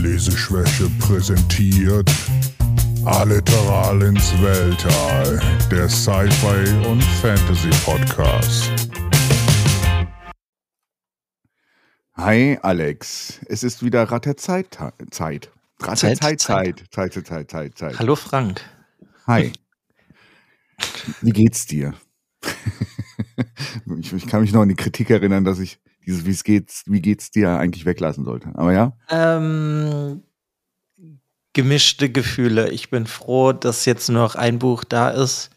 Leseschwäche präsentiert Alliteral ins Weltall, der Sci-Fi und Fantasy Podcast. Hi Alex, es ist wieder Rat der Zeit. Zeit. Rat der Zeit, Zeit, Zeit, Zeit, Zeit, Zeit, Zeit. Hallo Frank. Hi. Wie geht's dir? ich, ich kann mich noch an die Kritik erinnern, dass ich dieses wie es geht's, wie geht's dir eigentlich weglassen sollte. Aber ja. Ähm, gemischte Gefühle. Ich bin froh, dass jetzt nur noch ein Buch da ist.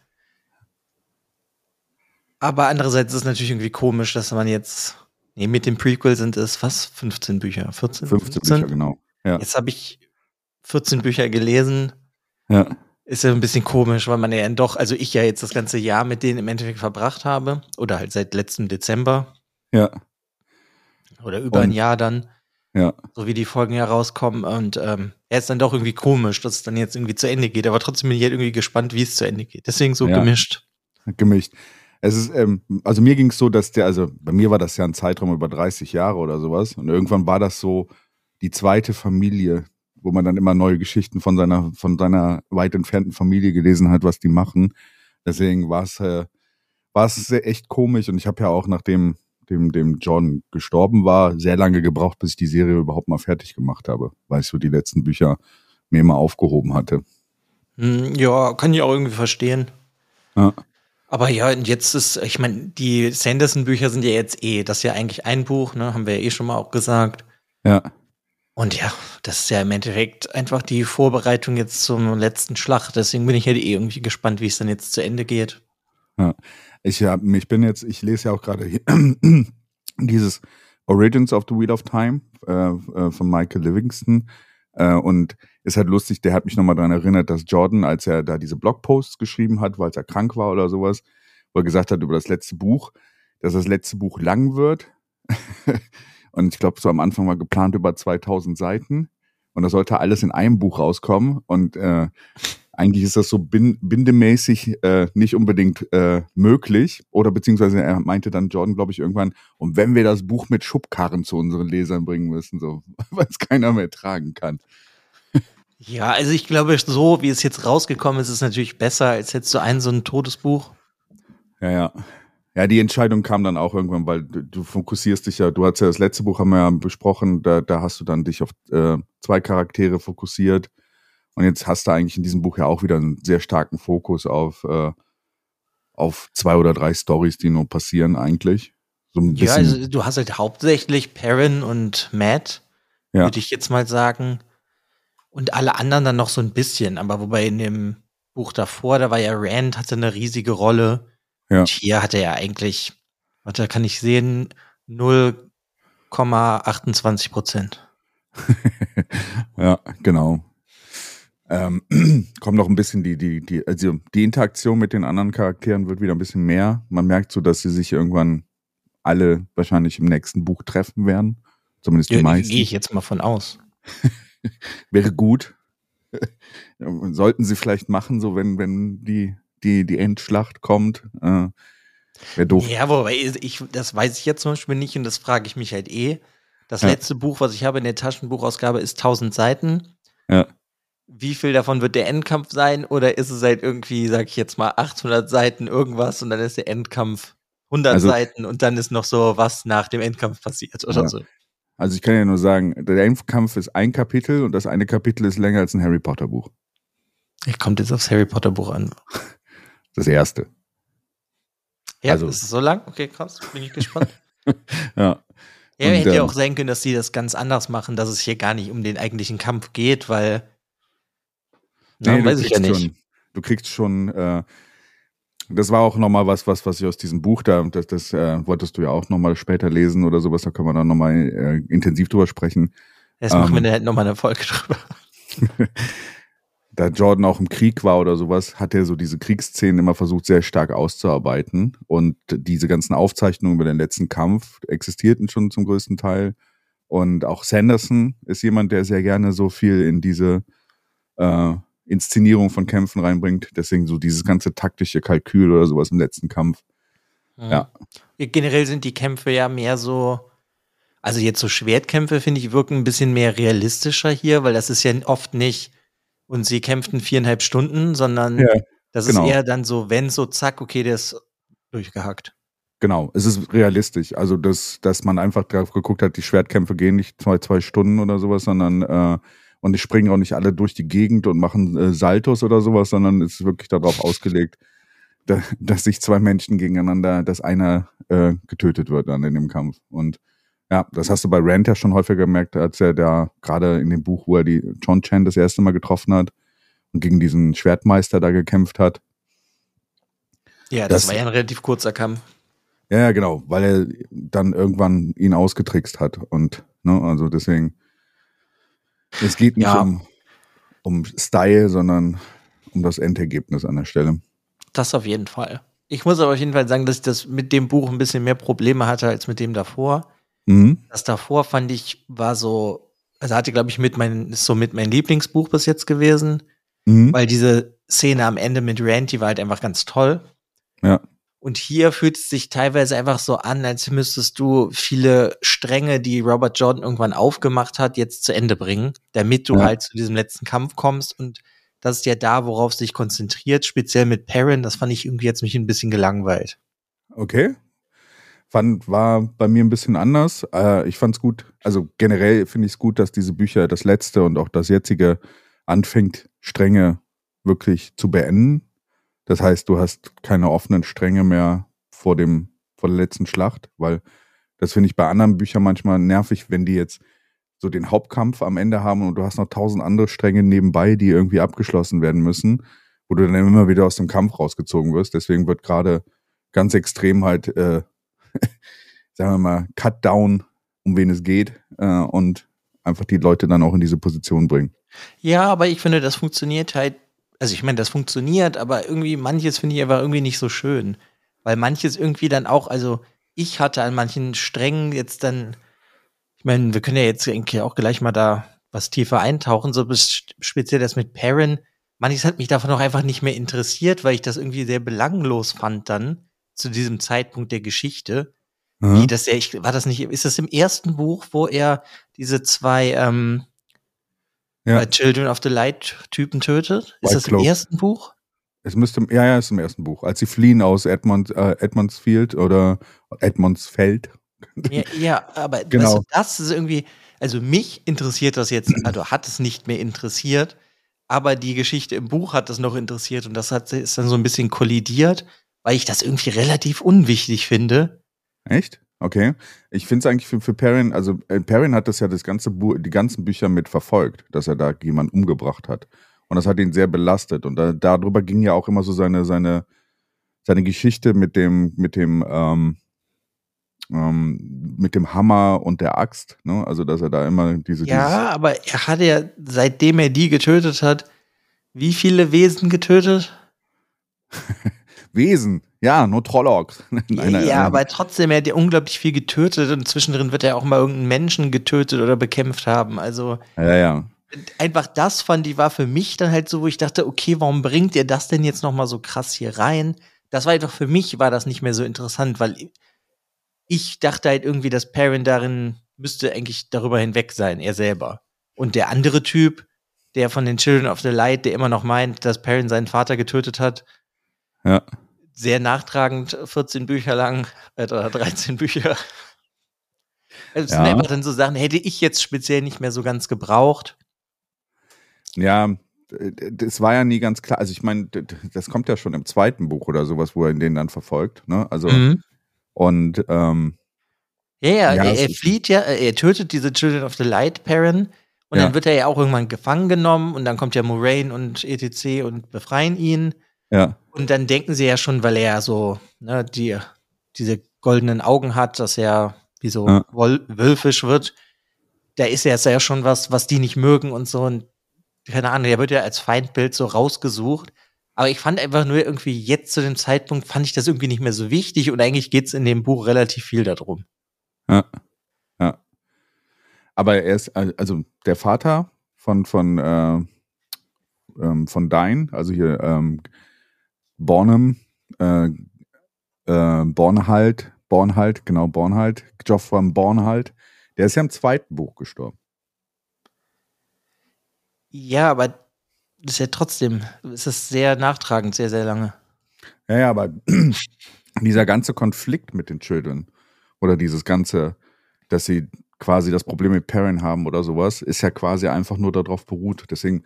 Aber andererseits ist es natürlich irgendwie komisch, dass man jetzt, nee, mit dem Prequel sind es was? 15 Bücher? 14? 15 15? Bücher, genau. Ja. Jetzt habe ich 14 Bücher gelesen. Ja. Ist ja ein bisschen komisch, weil man ja doch, also ich ja jetzt das ganze Jahr mit denen im Endeffekt verbracht habe. Oder halt seit letztem Dezember. Ja. Oder über und, ein Jahr dann. Ja. So wie die Folgen ja rauskommen. Und ähm, er ist dann doch irgendwie komisch, dass es dann jetzt irgendwie zu Ende geht. Aber trotzdem bin ich halt irgendwie gespannt, wie es zu Ende geht. Deswegen so ja. gemischt. Gemischt. Es ist, ähm, also mir ging es so, dass der, also bei mir war das ja ein Zeitraum über 30 Jahre oder sowas. Und irgendwann war das so die zweite Familie, wo man dann immer neue Geschichten von seiner, von seiner weit entfernten Familie gelesen hat, was die machen. Deswegen war es, äh, war es echt komisch. Und ich habe ja auch, nachdem dem, dem John gestorben war, sehr lange gebraucht, bis ich die Serie überhaupt mal fertig gemacht habe, weil ich so die letzten Bücher mir immer aufgehoben hatte. Hm, ja, kann ich auch irgendwie verstehen. Ja. Aber ja, und jetzt ist, ich meine, die Sanderson-Bücher sind ja jetzt eh, das ist ja eigentlich ein Buch, ne, haben wir ja eh schon mal auch gesagt. Ja. Und ja, das ist ja im Endeffekt einfach die Vorbereitung jetzt zum letzten Schlacht. Deswegen bin ich halt eh irgendwie gespannt, wie es dann jetzt zu Ende geht. Ja. Ich, ja, ich bin jetzt, ich lese ja auch gerade dieses Origins of the Wheel of Time äh, äh, von Michael Livingston. Äh, und ist halt lustig, der hat mich nochmal daran erinnert, dass Jordan, als er da diese Blogposts geschrieben hat, weil er krank war oder sowas, wo er gesagt hat über das letzte Buch, dass das letzte Buch lang wird. und ich glaube, so am Anfang war geplant über 2000 Seiten. Und da sollte alles in einem Buch rauskommen. Und äh, eigentlich ist das so bindemäßig äh, nicht unbedingt äh, möglich. Oder beziehungsweise er meinte dann Jordan, glaube ich, irgendwann, und wenn wir das Buch mit Schubkarren zu unseren Lesern bringen müssen, so, weil es keiner mehr tragen kann. Ja, also ich glaube, so wie es jetzt rausgekommen ist, ist es natürlich besser als jetzt so ein so ein Todesbuch. Ja, ja. Ja, die Entscheidung kam dann auch irgendwann, weil du, du fokussierst dich ja, du hast ja das letzte Buch haben wir ja besprochen, da, da hast du dann dich auf äh, zwei Charaktere fokussiert und jetzt hast du eigentlich in diesem Buch ja auch wieder einen sehr starken Fokus auf, äh, auf zwei oder drei Stories, die nur passieren eigentlich. So ein ja, also du hast halt hauptsächlich Perrin und Matt, ja. würde ich jetzt mal sagen. Und alle anderen dann noch so ein bisschen. Aber wobei in dem Buch davor, da war ja Rand, hatte eine riesige Rolle. Ja. Und hier hat er ja eigentlich, warte, kann ich sehen, 0,28 Prozent. ja, genau ähm, kommt noch ein bisschen die, die, die, also die Interaktion mit den anderen Charakteren wird wieder ein bisschen mehr. Man merkt so, dass sie sich irgendwann alle wahrscheinlich im nächsten Buch treffen werden. Zumindest die ja, meisten. Gehe ich jetzt mal von aus. Wäre gut. Sollten sie vielleicht machen, so wenn, wenn die, die, die Endschlacht kommt. Äh, Wäre doof. Ja, wobei ich, das weiß ich jetzt zum Beispiel nicht und das frage ich mich halt eh. Das ja. letzte Buch, was ich habe in der Taschenbuchausgabe, ist 1000 Seiten. Ja wie viel davon wird der Endkampf sein? Oder ist es halt irgendwie, sag ich jetzt mal, 800 Seiten irgendwas und dann ist der Endkampf 100 also, Seiten und dann ist noch so, was nach dem Endkampf passiert oder ja. so. Also ich kann ja nur sagen, der Endkampf ist ein Kapitel und das eine Kapitel ist länger als ein Harry Potter Buch. Ich kommt jetzt aufs Harry Potter Buch an. Das erste. Ja, also, ist es so lang? Okay, krass, bin ich gespannt. ja. Ja, und, hätte ja ähm, auch sein können, dass sie das ganz anders machen, dass es hier gar nicht um den eigentlichen Kampf geht, weil Nee, ja, weiß ich ja nicht. Schon, du kriegst schon, äh, das war auch nochmal was, was, was ich aus diesem Buch da, das, das äh, wolltest du ja auch nochmal später lesen oder sowas, da können wir dann nochmal äh, intensiv drüber sprechen. Jetzt ähm, machen wir ähm, halt nochmal eine Folge drüber. da Jordan auch im Krieg war oder sowas, hat er so diese Kriegsszenen immer versucht, sehr stark auszuarbeiten. Und diese ganzen Aufzeichnungen über den letzten Kampf existierten schon zum größten Teil. Und auch Sanderson ist jemand, der sehr gerne so viel in diese äh, Inszenierung von Kämpfen reinbringt. Deswegen so dieses ganze taktische Kalkül oder sowas im letzten Kampf. Mhm. Ja. Generell sind die Kämpfe ja mehr so, Also jetzt so Schwertkämpfe, finde ich, wirken ein bisschen mehr realistischer hier, weil das ist ja oft nicht, und sie kämpften viereinhalb Stunden, sondern ja, das genau. ist eher dann so, wenn so, zack, okay, der ist durchgehackt. Genau, es ist realistisch. Also, dass, dass man einfach drauf geguckt hat, die Schwertkämpfe gehen nicht zwei, zwei Stunden oder sowas, sondern äh, und die springen auch nicht alle durch die Gegend und machen äh, Saltos oder sowas, sondern es ist wirklich darauf ausgelegt, da, dass sich zwei Menschen gegeneinander, dass einer äh, getötet wird dann in dem Kampf. Und ja, das hast du bei Rand ja schon häufiger gemerkt, als er da gerade in dem Buch, wo er die John Chan das erste Mal getroffen hat und gegen diesen Schwertmeister da gekämpft hat. Ja, das, das war ja ein relativ kurzer Kampf. Ja, ja, genau, weil er dann irgendwann ihn ausgetrickst hat und ne, also deswegen es geht nicht ja. um, um Style, sondern um das Endergebnis an der Stelle. Das auf jeden Fall. Ich muss aber auf jeden Fall sagen, dass ich das mit dem Buch ein bisschen mehr Probleme hatte als mit dem davor. Mhm. Das davor fand ich war so, also hatte glaube ich mit mein ist so mit mein Lieblingsbuch bis jetzt gewesen, mhm. weil diese Szene am Ende mit Randy war halt einfach ganz toll. Ja. Und hier fühlt es sich teilweise einfach so an, als müsstest du viele Stränge, die Robert Jordan irgendwann aufgemacht hat, jetzt zu Ende bringen, damit du ja. halt zu diesem letzten Kampf kommst. Und das ist ja da, worauf es sich konzentriert, speziell mit Perrin. Das fand ich irgendwie jetzt mich ein bisschen gelangweilt. Okay. Fand, war bei mir ein bisschen anders. Äh, ich fand es gut. Also generell finde ich es gut, dass diese Bücher, das letzte und auch das jetzige, anfängt, Stränge wirklich zu beenden das heißt, du hast keine offenen Stränge mehr vor dem, vor der letzten Schlacht, weil das finde ich bei anderen Büchern manchmal nervig, wenn die jetzt so den Hauptkampf am Ende haben und du hast noch tausend andere Stränge nebenbei, die irgendwie abgeschlossen werden müssen, wo du dann immer wieder aus dem Kampf rausgezogen wirst. Deswegen wird gerade ganz extrem halt, äh, sagen wir mal, Cut down, um wen es geht, äh, und einfach die Leute dann auch in diese Position bringen. Ja, aber ich finde, das funktioniert halt also ich meine, das funktioniert, aber irgendwie manches finde ich aber irgendwie nicht so schön. Weil manches irgendwie dann auch, also ich hatte an manchen Strängen jetzt dann, ich meine, wir können ja jetzt eigentlich auch gleich mal da was tiefer eintauchen, so speziell das mit Perrin. Manches hat mich davon auch einfach nicht mehr interessiert, weil ich das irgendwie sehr belanglos fand dann zu diesem Zeitpunkt der Geschichte. Mhm. Wie das ja, ich, war das nicht, ist das im ersten Buch, wo er diese zwei ähm, ja. Bei Children of the Light Typen tötet. Ist White das im Cloak. ersten Buch? Es müsste, ja, ja, ist im ersten Buch. Als sie fliehen aus Edmond, äh, Edmondsfield oder Edmondsfeld. Ja, ja aber genau. weißt du, das ist irgendwie, also mich interessiert das jetzt, also hat es nicht mehr interessiert, aber die Geschichte im Buch hat das noch interessiert und das hat, ist dann so ein bisschen kollidiert, weil ich das irgendwie relativ unwichtig finde. Echt? Okay. Ich finde es eigentlich für, für Perrin, also äh, Perrin hat das ja das ganze Bu die ganzen Bücher mit verfolgt, dass er da jemanden umgebracht hat. Und das hat ihn sehr belastet. Und da, darüber ging ja auch immer so seine, seine, seine Geschichte mit dem, mit dem, ähm, ähm, mit dem Hammer und der Axt, ne? Also dass er da immer diese. Ja, aber er hat ja, seitdem er die getötet hat, wie viele Wesen getötet? Wesen. Ja, nur Trollocs. ja, ja, aber trotzdem, er hat ja unglaublich viel getötet und zwischendrin wird er auch mal irgendeinen Menschen getötet oder bekämpft haben. Also. Ja, ja. Einfach das fand ich war für mich dann halt so, wo ich dachte, okay, warum bringt ihr das denn jetzt noch mal so krass hier rein? Das war doch für mich war das nicht mehr so interessant, weil ich dachte halt irgendwie, dass Perrin darin müsste eigentlich darüber hinweg sein, er selber. Und der andere Typ, der von den Children of the Light, der immer noch meint, dass Perrin seinen Vater getötet hat, ja sehr nachtragend, 14 Bücher lang äh, oder 13 Bücher. Das ja. sind einfach dann so Sachen, hätte ich jetzt speziell nicht mehr so ganz gebraucht. Ja, das war ja nie ganz klar. Also ich meine, das kommt ja schon im zweiten Buch oder sowas, wo er den dann verfolgt. Ne? Also mhm. und ähm, ja, ja, ja er, er flieht ja, er tötet diese Children of the Light Perrin und ja. dann wird er ja auch irgendwann gefangen genommen und dann kommt ja Moraine und etc. und befreien ihn. Ja. Und dann denken sie ja schon, weil er so ne, die, diese goldenen Augen hat, dass er wie so ja. wölfisch wird. Da ist ja sehr schon was, was die nicht mögen und so. Und keine Ahnung, der wird ja als Feindbild so rausgesucht. Aber ich fand einfach nur irgendwie jetzt zu dem Zeitpunkt fand ich das irgendwie nicht mehr so wichtig und eigentlich geht es in dem Buch relativ viel darum. Ja. Ja. Aber er ist, also der Vater von, von, äh, ähm, von Dein, also hier ähm, Bornham, äh, äh, Bornhalt, Bornhalt, genau, Bornhalt, Geoffrey Bornhalt, Der ist ja im zweiten Buch gestorben. Ja, aber das ist ja trotzdem, es ist sehr nachtragend, sehr, sehr lange. Ja, ja, aber dieser ganze Konflikt mit den Children oder dieses ganze, dass sie quasi das Problem mit Perrin haben oder sowas, ist ja quasi einfach nur darauf beruht. Deswegen,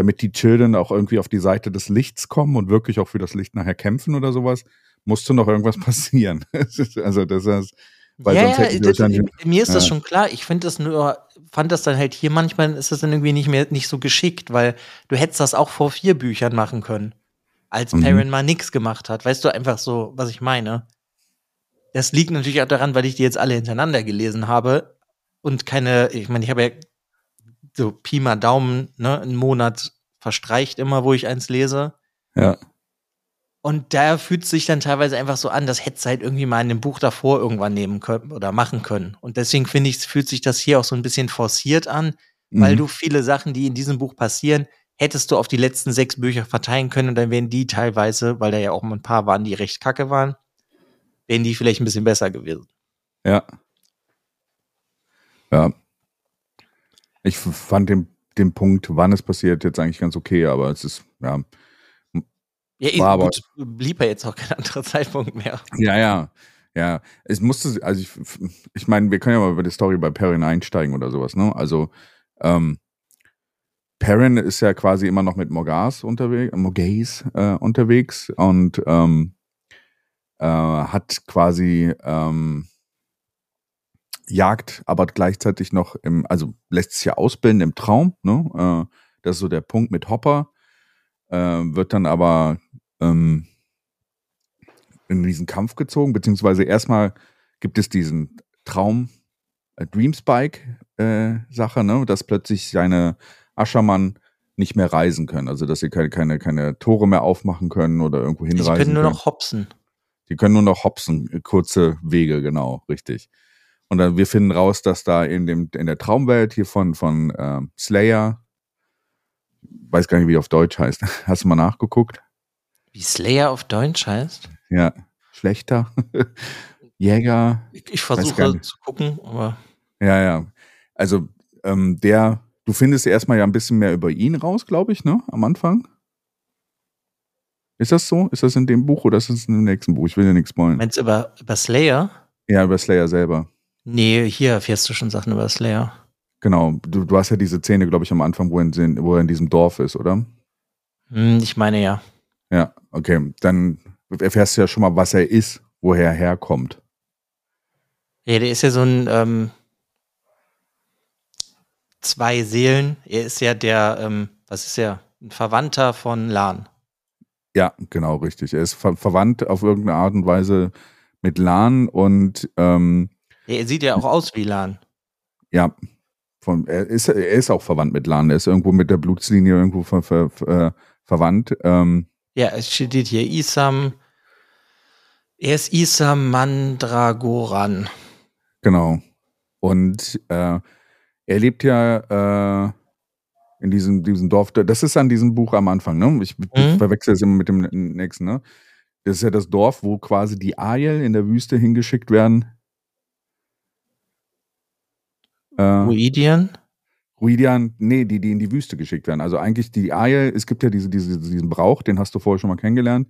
damit die Children auch irgendwie auf die Seite des Lichts kommen und wirklich auch für das Licht nachher kämpfen oder sowas, musste noch irgendwas passieren. also das ist, weil ja, sonst ja, das, mir ist ja. das schon klar. Ich finde das nur, fand das dann halt hier manchmal ist das dann irgendwie nicht mehr nicht so geschickt, weil du hättest das auch vor vier Büchern machen können, als mhm. Perrin mal nichts gemacht hat. Weißt du einfach so, was ich meine? Das liegt natürlich auch daran, weil ich die jetzt alle hintereinander gelesen habe und keine, ich meine, ich habe ja so Pi mal Daumen, ne, einen Monat verstreicht immer, wo ich eins lese. Ja. Und da fühlt es sich dann teilweise einfach so an, das hätte es halt irgendwie mal in dem Buch davor irgendwann nehmen können oder machen können. Und deswegen finde ich, fühlt sich das hier auch so ein bisschen forciert an, mhm. weil du viele Sachen, die in diesem Buch passieren, hättest du auf die letzten sechs Bücher verteilen können und dann wären die teilweise, weil da ja auch ein paar waren, die recht kacke waren, wären die vielleicht ein bisschen besser gewesen. Ja. Ja. Ich fand den, den Punkt, wann es passiert, jetzt eigentlich ganz okay, aber es ist, ja, ja, war aber, gut, blieb ja jetzt auch kein anderer Zeitpunkt mehr. Ja, ja. Ja, es musste, also ich, ich meine, wir können ja mal über die Story bei Perrin einsteigen oder sowas, ne? Also, ähm, Perrin ist ja quasi immer noch mit Morgas unterwegs, Morgaze äh, unterwegs und ähm, äh, hat quasi ähm, Jagd, aber gleichzeitig noch im, also lässt sich ja ausbilden im Traum, ne? Äh, das ist so der Punkt mit Hopper, äh, wird dann aber ähm, in diesen Kampf gezogen, beziehungsweise erstmal gibt es diesen Traum äh, Dream Spike äh, Sache, ne, dass plötzlich seine Aschermann nicht mehr reisen können, also dass sie keine, keine, keine Tore mehr aufmachen können oder irgendwo hinreisen. Sie können nur können. noch hopsen. Die können nur noch hopsen, kurze Wege, genau, richtig. Und dann wir finden raus, dass da in dem in der Traumwelt hier von von äh, Slayer, weiß gar nicht wie auf Deutsch heißt. Hast du mal nachgeguckt? Wie Slayer auf Deutsch heißt? Ja, schlechter. Jäger. Ich, ich versuche zu gucken, aber. Ja, ja. Also, ähm, der, du findest erstmal ja ein bisschen mehr über ihn raus, glaube ich, ne? Am Anfang. Ist das so? Ist das in dem Buch oder ist das in dem nächsten Buch? Ich will ja nichts spoilen. Meinst du über, über Slayer? Ja, über Slayer selber. Nee, hier erfährst du schon Sachen über Slayer. Genau. Du, du hast ja diese Szene, glaube ich, am Anfang, wo er, in, wo er in diesem Dorf ist, oder? Hm, ich meine ja. Ja, okay. Dann erfährst du ja schon mal, was er ist, woher er herkommt. Ja, der ist ja so ein ähm, zwei Seelen. Er ist ja der, ähm, was ist er? Ein Verwandter von Lan. Ja, genau, richtig. Er ist ver verwandt auf irgendeine Art und Weise mit Lan und ähm, ja, er sieht ja auch aus wie Lan. Ja, von, er, ist, er ist auch verwandt mit Lan. Er ist irgendwo mit der Blutslinie irgendwo ver, ver, ver, verwandt. Ähm, ja, es steht hier Isam. Er ist Isam Mandragoran. Genau. Und äh, er lebt ja äh, in diesem, diesem Dorf. Das ist an diesem Buch am Anfang, ne? Ich, mhm. verwechsel es immer mit dem nächsten, ne? Das ist ja das Dorf, wo quasi die Aiel in der Wüste hingeschickt werden. Äh, Ruidian? Ruidian, nee, die, die in die Wüste geschickt werden. Also eigentlich die Aie, es gibt ja diese, diese, diesen Brauch, den hast du vorher schon mal kennengelernt,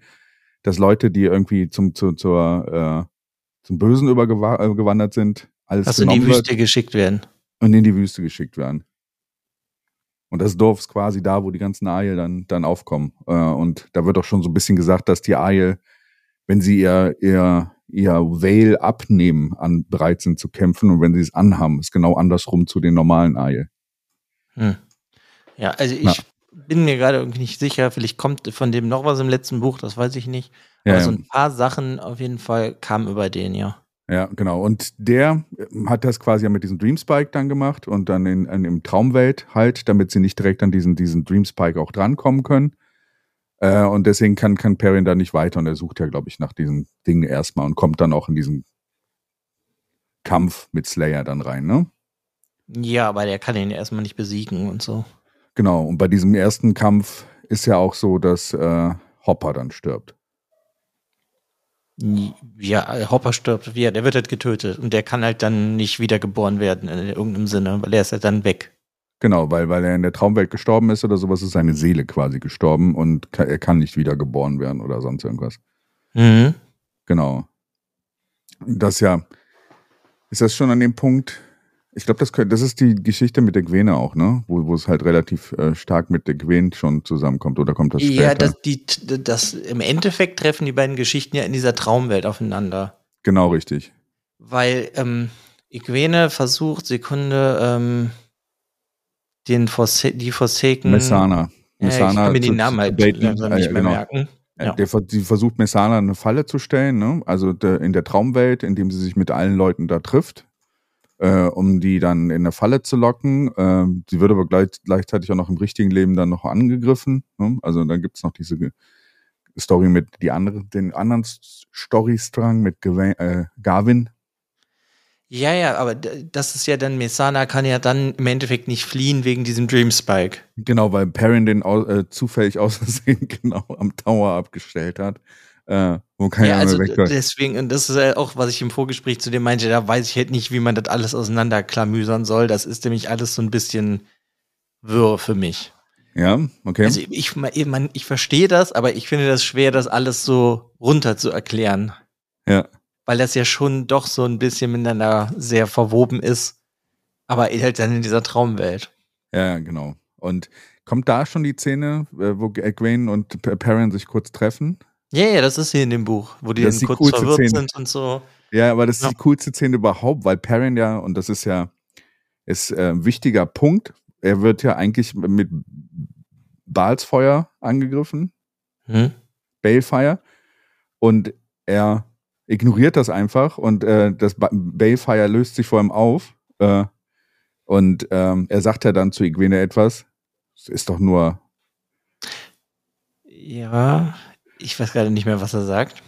dass Leute, die irgendwie zum, zu, zur, äh, zum Bösen übergewandert äh, sind, alles also in die Wüste geschickt werden. Und in die Wüste geschickt werden. Und das Dorf ist quasi da, wo die ganzen Aie dann, dann aufkommen. Äh, und da wird auch schon so ein bisschen gesagt, dass die Aie, wenn sie ihr, ihr, ihr Veil abnehmen, an bereit sind zu kämpfen und wenn sie es anhaben, ist genau andersrum zu den normalen Aie. Hm. Ja, also ich ja. bin mir gerade irgendwie nicht sicher. Vielleicht kommt von dem noch was im letzten Buch, das weiß ich nicht. Aber ja, so ein paar Sachen auf jeden Fall kamen über den, ja. Ja, genau. Und der hat das quasi mit diesem Dreamspike dann gemacht und dann in, in, im Traumwelt halt, damit sie nicht direkt an diesen, diesen Dreamspike auch drankommen können. Äh, und deswegen kann, kann Perrin da nicht weiter und er sucht ja, glaube ich, nach diesen Dingen erstmal und kommt dann auch in diesen Kampf mit Slayer dann rein, ne? Ja, aber der kann ihn erstmal nicht besiegen und so. Genau, und bei diesem ersten Kampf ist ja auch so, dass äh, Hopper dann stirbt. Ja, Hopper stirbt, ja, der wird halt getötet und der kann halt dann nicht wiedergeboren werden in irgendeinem Sinne, weil er ist halt dann weg. Genau, weil, weil er in der Traumwelt gestorben ist oder sowas, ist seine Seele quasi gestorben und er kann nicht wiedergeboren werden oder sonst irgendwas. Mhm. Genau. Das ja, ist das schon an dem Punkt, ich glaube, das, das ist die Geschichte mit der Gwene auch, ne? Wo, wo es halt relativ äh, stark mit der Gwen schon zusammenkommt oder kommt das später? Ja, das, die, das, im Endeffekt treffen die beiden Geschichten ja in dieser Traumwelt aufeinander. Genau, richtig. Weil ähm, Igwene versucht, Sekunde, ähm, den Forsa die Forsaken. Messana. Messana äh, ich kann mir den Namen halt langsam nicht mehr genau. merken. Ja. Der, die versucht Messana eine Falle zu stellen, ne? also der, in der Traumwelt, indem sie sich mit allen Leuten da trifft äh, um die dann in eine Falle zu locken. Äh, sie wird aber gleich, gleichzeitig auch noch im richtigen Leben dann noch angegriffen. Ne? Also dann gibt's noch diese Story mit die andere, den anderen Storystrang mit Gawain, äh, Garvin. Ja, ja, aber das ist ja dann, Mesana kann ja dann im Endeffekt nicht fliehen wegen diesem Dream Spike. Genau, weil Perrin den äh, zufällig aus Versehen genau am Tower abgestellt hat. Äh, wo keiner ja, also mehr deswegen, und das ist ja auch, was ich im Vorgespräch zu dir meinte, da weiß ich halt nicht, wie man das alles auseinanderklamüsern soll. Das ist nämlich alles so ein bisschen wirr für mich. Ja, okay. Also ich, man, ich verstehe das, aber ich finde das schwer, das alles so runter zu erklären. Ja. Weil das ja schon doch so ein bisschen miteinander sehr verwoben ist, aber halt dann in dieser Traumwelt. Ja, genau. Und kommt da schon die Szene, äh, wo Egwene und Perrin sich kurz treffen? Ja, ja, das ist hier in dem Buch, wo die dann kurz verwirrt Szene. sind und so. Ja, aber das ist ja. die coolste Szene überhaupt, weil Perrin ja, und das ist ja ist äh, ein wichtiger Punkt, er wird ja eigentlich mit Balsfeuer angegriffen, hm? Balefire, und er ignoriert das einfach und äh, das Balefire löst sich vor ihm auf äh, und ähm, er sagt ja dann zu Igwene etwas, es ist doch nur ja, ich weiß gerade nicht mehr, was er sagt.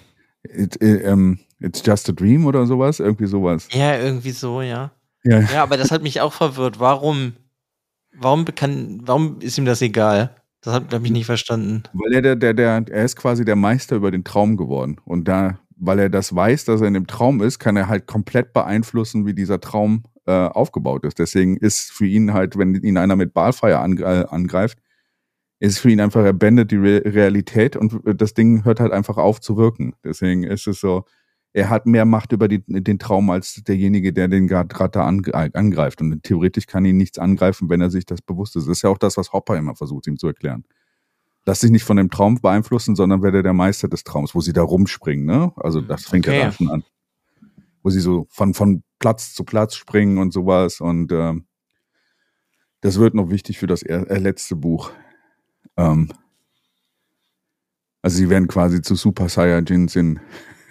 It, it, um, it's just a dream oder sowas, irgendwie sowas. Ja, irgendwie so, ja. Ja, ja aber das hat mich auch verwirrt. Warum, warum kann, warum ist ihm das egal? Das habe ich nicht verstanden. Weil er der, der, der, er ist quasi der Meister über den Traum geworden. Und da, weil er das weiß, dass er in dem Traum ist, kann er halt komplett beeinflussen, wie dieser Traum äh, aufgebaut ist. Deswegen ist für ihn halt, wenn ihn einer mit Balfire angreift, ist für ihn einfach, er bändet die Re Realität und das Ding hört halt einfach auf zu wirken. Deswegen ist es so, er hat mehr Macht über die, den Traum als derjenige, der den gerade angreift. Und theoretisch kann ihn nichts angreifen, wenn er sich das bewusst ist. Das ist ja auch das, was Hopper immer versucht, ihm zu erklären. Lass dich nicht von dem Traum beeinflussen, sondern werde der Meister des Traums, wo sie da rumspringen, ne? Also das fängt okay. ja da schon an. Wo sie so von, von Platz zu Platz springen und sowas. Und ähm, das wird noch wichtig für das er, äh, letzte Buch. Ähm, also sie werden quasi zu Super Saiyajins in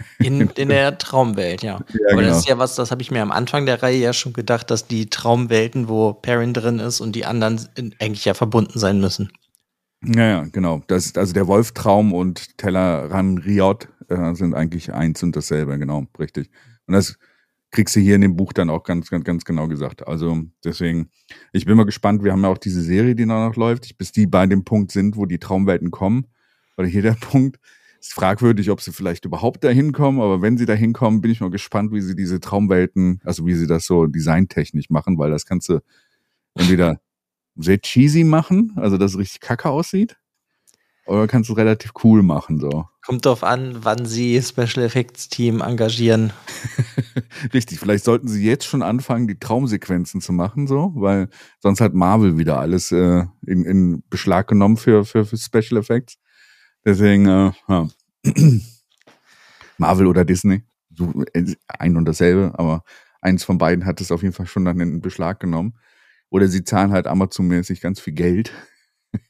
in, in der Traumwelt, ja. ja Aber genau. das ist ja was, das habe ich mir am Anfang der Reihe ja schon gedacht, dass die Traumwelten, wo Perrin drin ist und die anderen eigentlich ja verbunden sein müssen. Ja, ja, genau. Das, also der Wolftraum und Tellerran Riot äh, sind eigentlich eins und dasselbe, genau, richtig. Und das kriegst du hier in dem Buch dann auch ganz, ganz, ganz genau gesagt. Also deswegen, ich bin mal gespannt. Wir haben ja auch diese Serie, die noch läuft, bis die bei dem Punkt sind, wo die Traumwelten kommen. Oder hier der Punkt. Ist fragwürdig, ob sie vielleicht überhaupt dahin kommen, aber wenn sie dahin kommen, bin ich mal gespannt, wie sie diese Traumwelten, also wie sie das so designtechnisch machen, weil das kannst du entweder sehr cheesy machen, also dass es richtig kacke aussieht, oder kannst du relativ cool machen, so. Kommt drauf an, wann sie Special Effects Team engagieren. Richtig, vielleicht sollten sie jetzt schon anfangen, die Traumsequenzen zu machen, so, weil sonst hat Marvel wieder alles äh, in, in Beschlag genommen für, für, für Special Effects. Deswegen, äh, ja. Marvel oder Disney, so äh, ein und dasselbe, aber eins von beiden hat es auf jeden Fall schon dann in Beschlag genommen. Oder sie zahlen halt Amazon-mäßig ganz viel Geld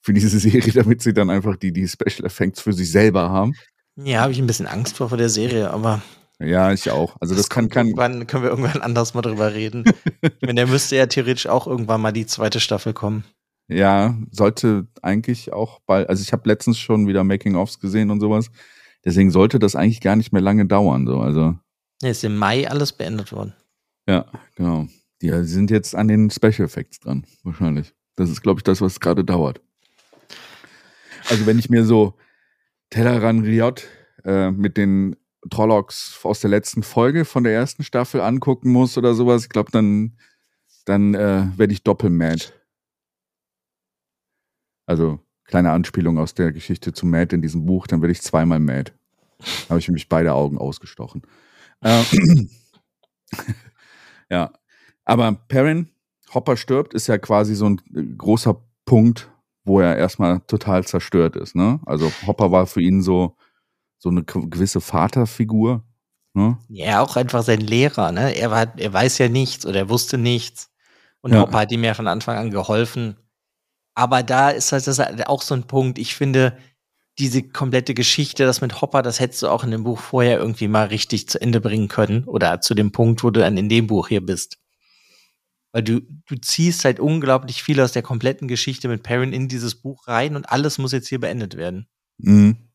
für diese Serie, damit sie dann einfach die, die Special Effects für sich selber haben. Ja, habe ich ein bisschen Angst vor, vor der Serie, aber. Ja, ich auch. Also das, das kann, kann. Irgendwann können wir irgendwann anders mal drüber reden. Wenn der müsste ja theoretisch auch irgendwann mal die zweite Staffel kommen. Ja, sollte eigentlich auch bald. Also ich habe letztens schon wieder Making-ofs gesehen und sowas. Deswegen sollte das eigentlich gar nicht mehr lange dauern. So. Also. Ja, ist im Mai alles beendet worden. Ja, genau. Die sind jetzt an den Special Effects dran, wahrscheinlich. Das ist, glaube ich, das, was gerade dauert. Also wenn ich mir so Tellerran Riot äh, mit den Trollocs aus der letzten Folge von der ersten Staffel angucken muss oder sowas, ich glaube, dann, dann äh, werde ich doppelmad. Also kleine Anspielung aus der Geschichte zu Mad in diesem Buch, dann werde ich zweimal mad. Habe ich mich beide Augen ausgestochen. Ähm, ja, aber Perrin, Hopper stirbt, ist ja quasi so ein äh, großer Punkt, wo er erstmal total zerstört ist. Ne? Also Hopper war für ihn so, so eine gewisse Vaterfigur. Ne? Ja, auch einfach sein Lehrer. Ne? Er, war, er weiß ja nichts oder er wusste nichts. Und ja. Hopper hat ihm ja von Anfang an geholfen. Aber da ist halt das auch so ein Punkt. Ich finde, diese komplette Geschichte, das mit Hopper, das hättest du auch in dem Buch vorher irgendwie mal richtig zu Ende bringen können. Oder zu dem Punkt, wo du dann in dem Buch hier bist. Weil du, du ziehst halt unglaublich viel aus der kompletten Geschichte mit Perrin in dieses Buch rein und alles muss jetzt hier beendet werden. Mhm.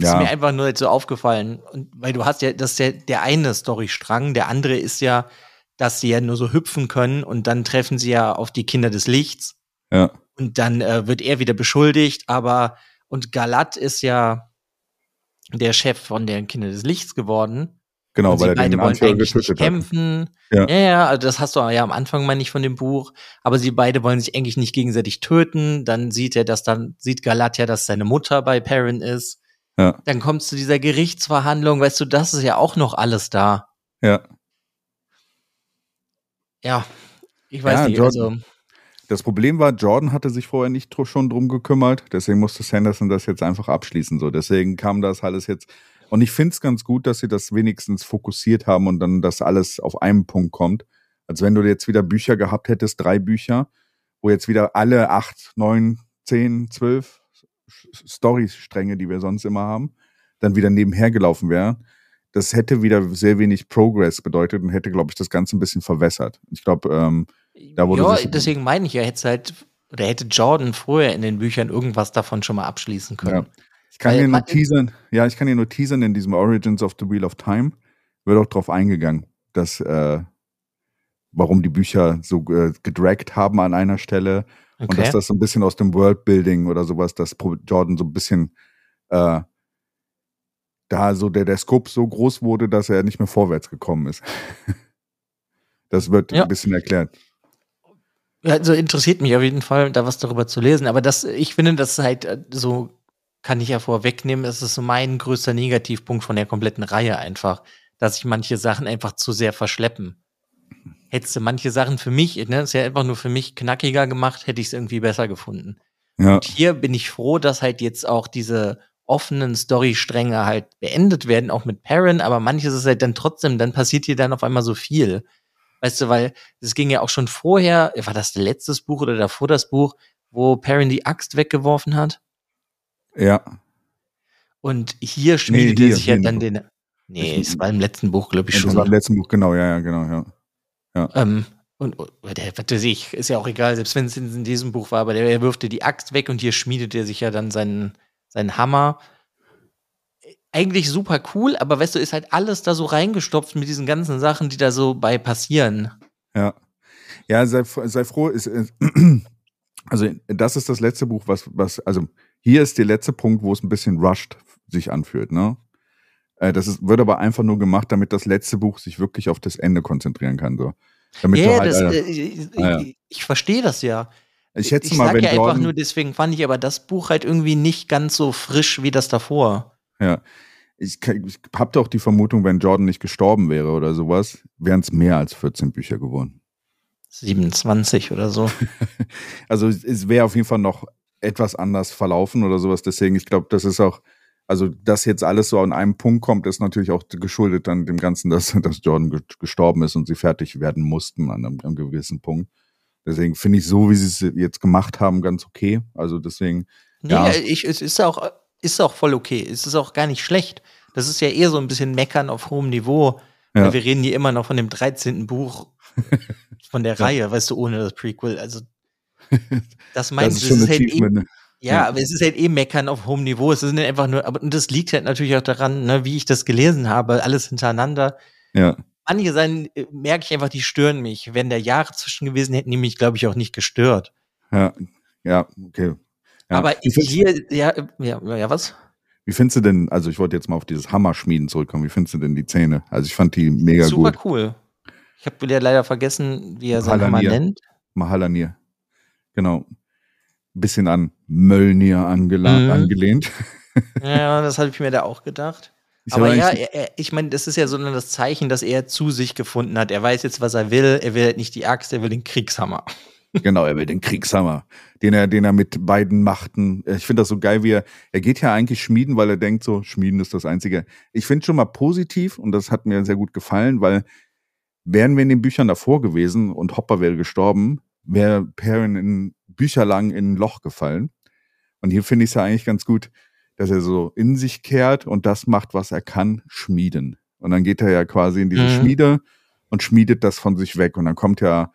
Ja. Ist mir einfach nur jetzt so aufgefallen. Und weil du hast ja, das ist ja der eine Storystrang, der andere ist ja, dass sie ja nur so hüpfen können und dann treffen sie ja auf die Kinder des Lichts. Ja. Und dann äh, wird er wieder beschuldigt, aber und Galat ist ja der Chef von den Kindern des Lichts geworden. Genau, und weil er beide wollen eigentlich nicht kämpfen. Ja. ja, ja, also das hast du ja am Anfang mal nicht von dem Buch. Aber sie beide wollen sich eigentlich nicht gegenseitig töten. Dann sieht er, dass dann sieht Galat ja, dass seine Mutter bei Perrin ist. Ja. Dann kommt es zu dieser Gerichtsverhandlung. Weißt du, das ist ja auch noch alles da. Ja. Ja, ich weiß ja, nicht. Jordan, also. Das Problem war, Jordan hatte sich vorher nicht schon drum gekümmert. Deswegen musste Sanderson das jetzt einfach abschließen. So, deswegen kam das alles jetzt und ich finde es ganz gut, dass sie das wenigstens fokussiert haben und dann das alles auf einen Punkt kommt. Als wenn du jetzt wieder Bücher gehabt hättest, drei Bücher, wo jetzt wieder alle acht, neun, zehn, zwölf Story-Stränge, die wir sonst immer haben, dann wieder nebenher gelaufen wären. Das hätte wieder sehr wenig Progress bedeutet und hätte, glaube ich, das Ganze ein bisschen verwässert. Ich glaube, ähm, da wurde. Ja, deswegen meine ich, er hätte halt, oder hätte Jordan früher in den Büchern irgendwas davon schon mal abschließen können. Ja. Ich kann dir nur teasern, ja, ich kann dir nur teasern in diesem Origins of the Wheel of Time, wird auch drauf eingegangen, dass, äh, warum die Bücher so äh, gedragt haben an einer Stelle okay. und dass das so ein bisschen aus dem Worldbuilding oder sowas, dass Jordan so ein bisschen, äh, da so der, der Scope so groß wurde, dass er nicht mehr vorwärts gekommen ist. das wird ja. ein bisschen erklärt. Also interessiert mich auf jeden Fall, da was darüber zu lesen. Aber das, ich finde, das halt äh, so kann ich ja vorwegnehmen, es ist so mein größter Negativpunkt von der kompletten Reihe einfach, dass sich manche Sachen einfach zu sehr verschleppen. Hättest du manche Sachen für mich, ne, ist ja einfach nur für mich knackiger gemacht, hätte ich es irgendwie besser gefunden. Ja. Und hier bin ich froh, dass halt jetzt auch diese offenen Storystränge halt beendet werden, auch mit Perrin, aber manches ist halt dann trotzdem, dann passiert hier dann auf einmal so viel. Weißt du, weil es ging ja auch schon vorher, war das letztes Buch oder davor das Buch, wo Perrin die Axt weggeworfen hat? Ja. Und hier schmiedet nee, er sich ja dann den. Nee, es war im letzten Buch, glaube ich, schon. Das war im letzten Buch, genau, ja, ja, genau, ja. ja. Ähm, und, und der, was weiß ich, ist ja auch egal, selbst wenn es in, diesem Buch war, aber der, er wirft dir die Axt weg und hier schmiedet er sich ja dann seinen, seinen Hammer. Eigentlich super cool, aber weißt du, ist halt alles da so reingestopft mit diesen ganzen Sachen, die da so bei passieren. Ja. Ja, sei, sei froh, ist, also das ist das letzte Buch, was, was, also hier ist der letzte Punkt, wo es ein bisschen rushed sich anfühlt, ne? Äh, das ist, wird aber einfach nur gemacht, damit das letzte Buch sich wirklich auf das Ende konzentrieren kann. So. Damit yeah, halt, das, äh, ich, ja. ich, ich verstehe das ja. Ich schätze ich mal, sag wenn ja Jordan, einfach nur, deswegen fand ich aber das Buch halt irgendwie nicht ganz so frisch wie das davor. Ja. Ich, ich habe doch die Vermutung, wenn Jordan nicht gestorben wäre oder sowas, wären es mehr als 14 Bücher geworden. 27 oder so. also es wäre auf jeden Fall noch etwas anders verlaufen oder sowas. Deswegen, ich glaube, das ist auch, also dass jetzt alles so an einem Punkt kommt, ist natürlich auch geschuldet dann dem Ganzen, dass, dass Jordan gestorben ist und sie fertig werden mussten an einem, einem gewissen Punkt. Deswegen finde ich so, wie sie es jetzt gemacht haben, ganz okay. Also deswegen. Nee, ja. ich, es ist auch, ist auch voll okay. Es ist auch gar nicht schlecht. Das ist ja eher so ein bisschen Meckern auf hohem Niveau. Ja. wir reden hier immer noch von dem 13. Buch von der ja. Reihe, weißt du, ohne das Prequel. Also das meinst du, das ist, halt eben, ne? ja, ja, aber es ist halt eben Meckern auf hohem Niveau. Es ist einfach nur, aber und das liegt halt natürlich auch daran, ne, wie ich das gelesen habe, alles hintereinander. Ja. Manche Sachen äh, merke ich einfach, die stören mich. Wenn da Jahre zwischen gewesen, hätten die mich, glaube ich, auch nicht gestört. Ja, ja, okay. Ja. Aber hier, ja, ja, ja, was? Wie findest du denn, also ich wollte jetzt mal auf dieses Hammerschmieden zurückkommen, wie findest du denn die Zähne? Also ich fand die mega Super gut. Super cool. Ich habe wieder leider vergessen, wie er seinen Hammer nennt. Mahalanier. Genau. Bisschen an Möllnir mhm. angelehnt. Ja, das habe ich mir da auch gedacht. Ich aber ja, er, er, ich meine, das ist ja so das Zeichen, dass er zu sich gefunden hat. Er weiß jetzt, was er will. Er will halt nicht die Axt, er will den Kriegshammer. Genau, er will den Kriegshammer, den er, den er mit beiden Machten. Ich finde das so geil, wie er, er geht ja eigentlich schmieden, weil er denkt so, schmieden ist das Einzige. Ich finde schon mal positiv und das hat mir sehr gut gefallen, weil wären wir in den Büchern davor gewesen und Hopper wäre gestorben, wäre Perrin in Bücher lang in ein Loch gefallen. Und hier finde ich es ja eigentlich ganz gut, dass er so in sich kehrt und das macht, was er kann, schmieden. Und dann geht er ja quasi in diese mhm. Schmiede und schmiedet das von sich weg. Und dann kommt ja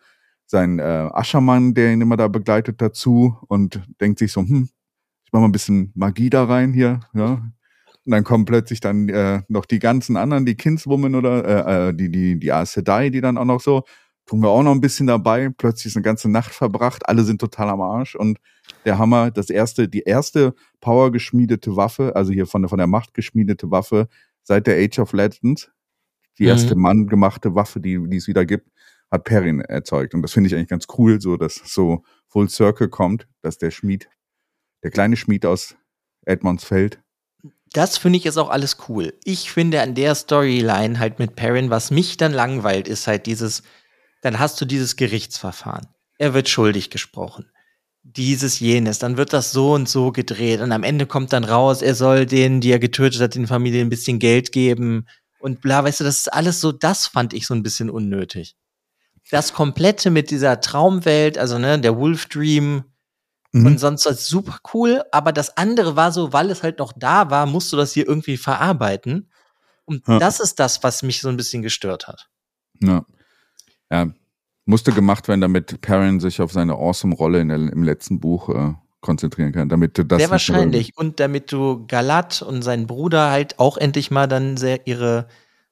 sein äh, Aschermann, der ihn immer da begleitet, dazu und denkt sich so, hm, ich mach mal ein bisschen Magie da rein hier, ja. Und dann kommen plötzlich dann äh, noch die ganzen anderen, die Kinswoman oder äh, äh, die, die, die Aes Sedai, die dann auch noch so, tun wir auch noch ein bisschen dabei. Plötzlich ist eine ganze Nacht verbracht, alle sind total am Arsch und der Hammer, das erste, die erste Power geschmiedete Waffe, also hier von der, von der Macht geschmiedete Waffe seit der Age of Legends, die erste mhm. Mann gemachte Waffe, die, die es wieder gibt, hat Perrin erzeugt. Und das finde ich eigentlich ganz cool, so dass so Full Circle kommt, dass der Schmied, der kleine Schmied aus Edmondsfeld. Das finde ich ist auch alles cool. Ich finde an der Storyline halt mit Perrin, was mich dann langweilt, ist halt dieses, dann hast du dieses Gerichtsverfahren. Er wird schuldig gesprochen. Dieses, jenes, dann wird das so und so gedreht und am Ende kommt dann raus, er soll denen, die er getötet hat, den Familien ein bisschen Geld geben und bla, weißt du, das ist alles so, das fand ich so ein bisschen unnötig. Das Komplette mit dieser Traumwelt, also ne, der Wolf Dream mhm. und sonst was super cool, aber das andere war so, weil es halt noch da war, musst du das hier irgendwie verarbeiten. Und ja. das ist das, was mich so ein bisschen gestört hat. Ja. Ja, musste gemacht werden, damit Perrin sich auf seine Awesome-Rolle im letzten Buch äh, konzentrieren kann, damit du das. Sehr wahrscheinlich. Und damit du Galat und seinen Bruder halt auch endlich mal dann sehr ihre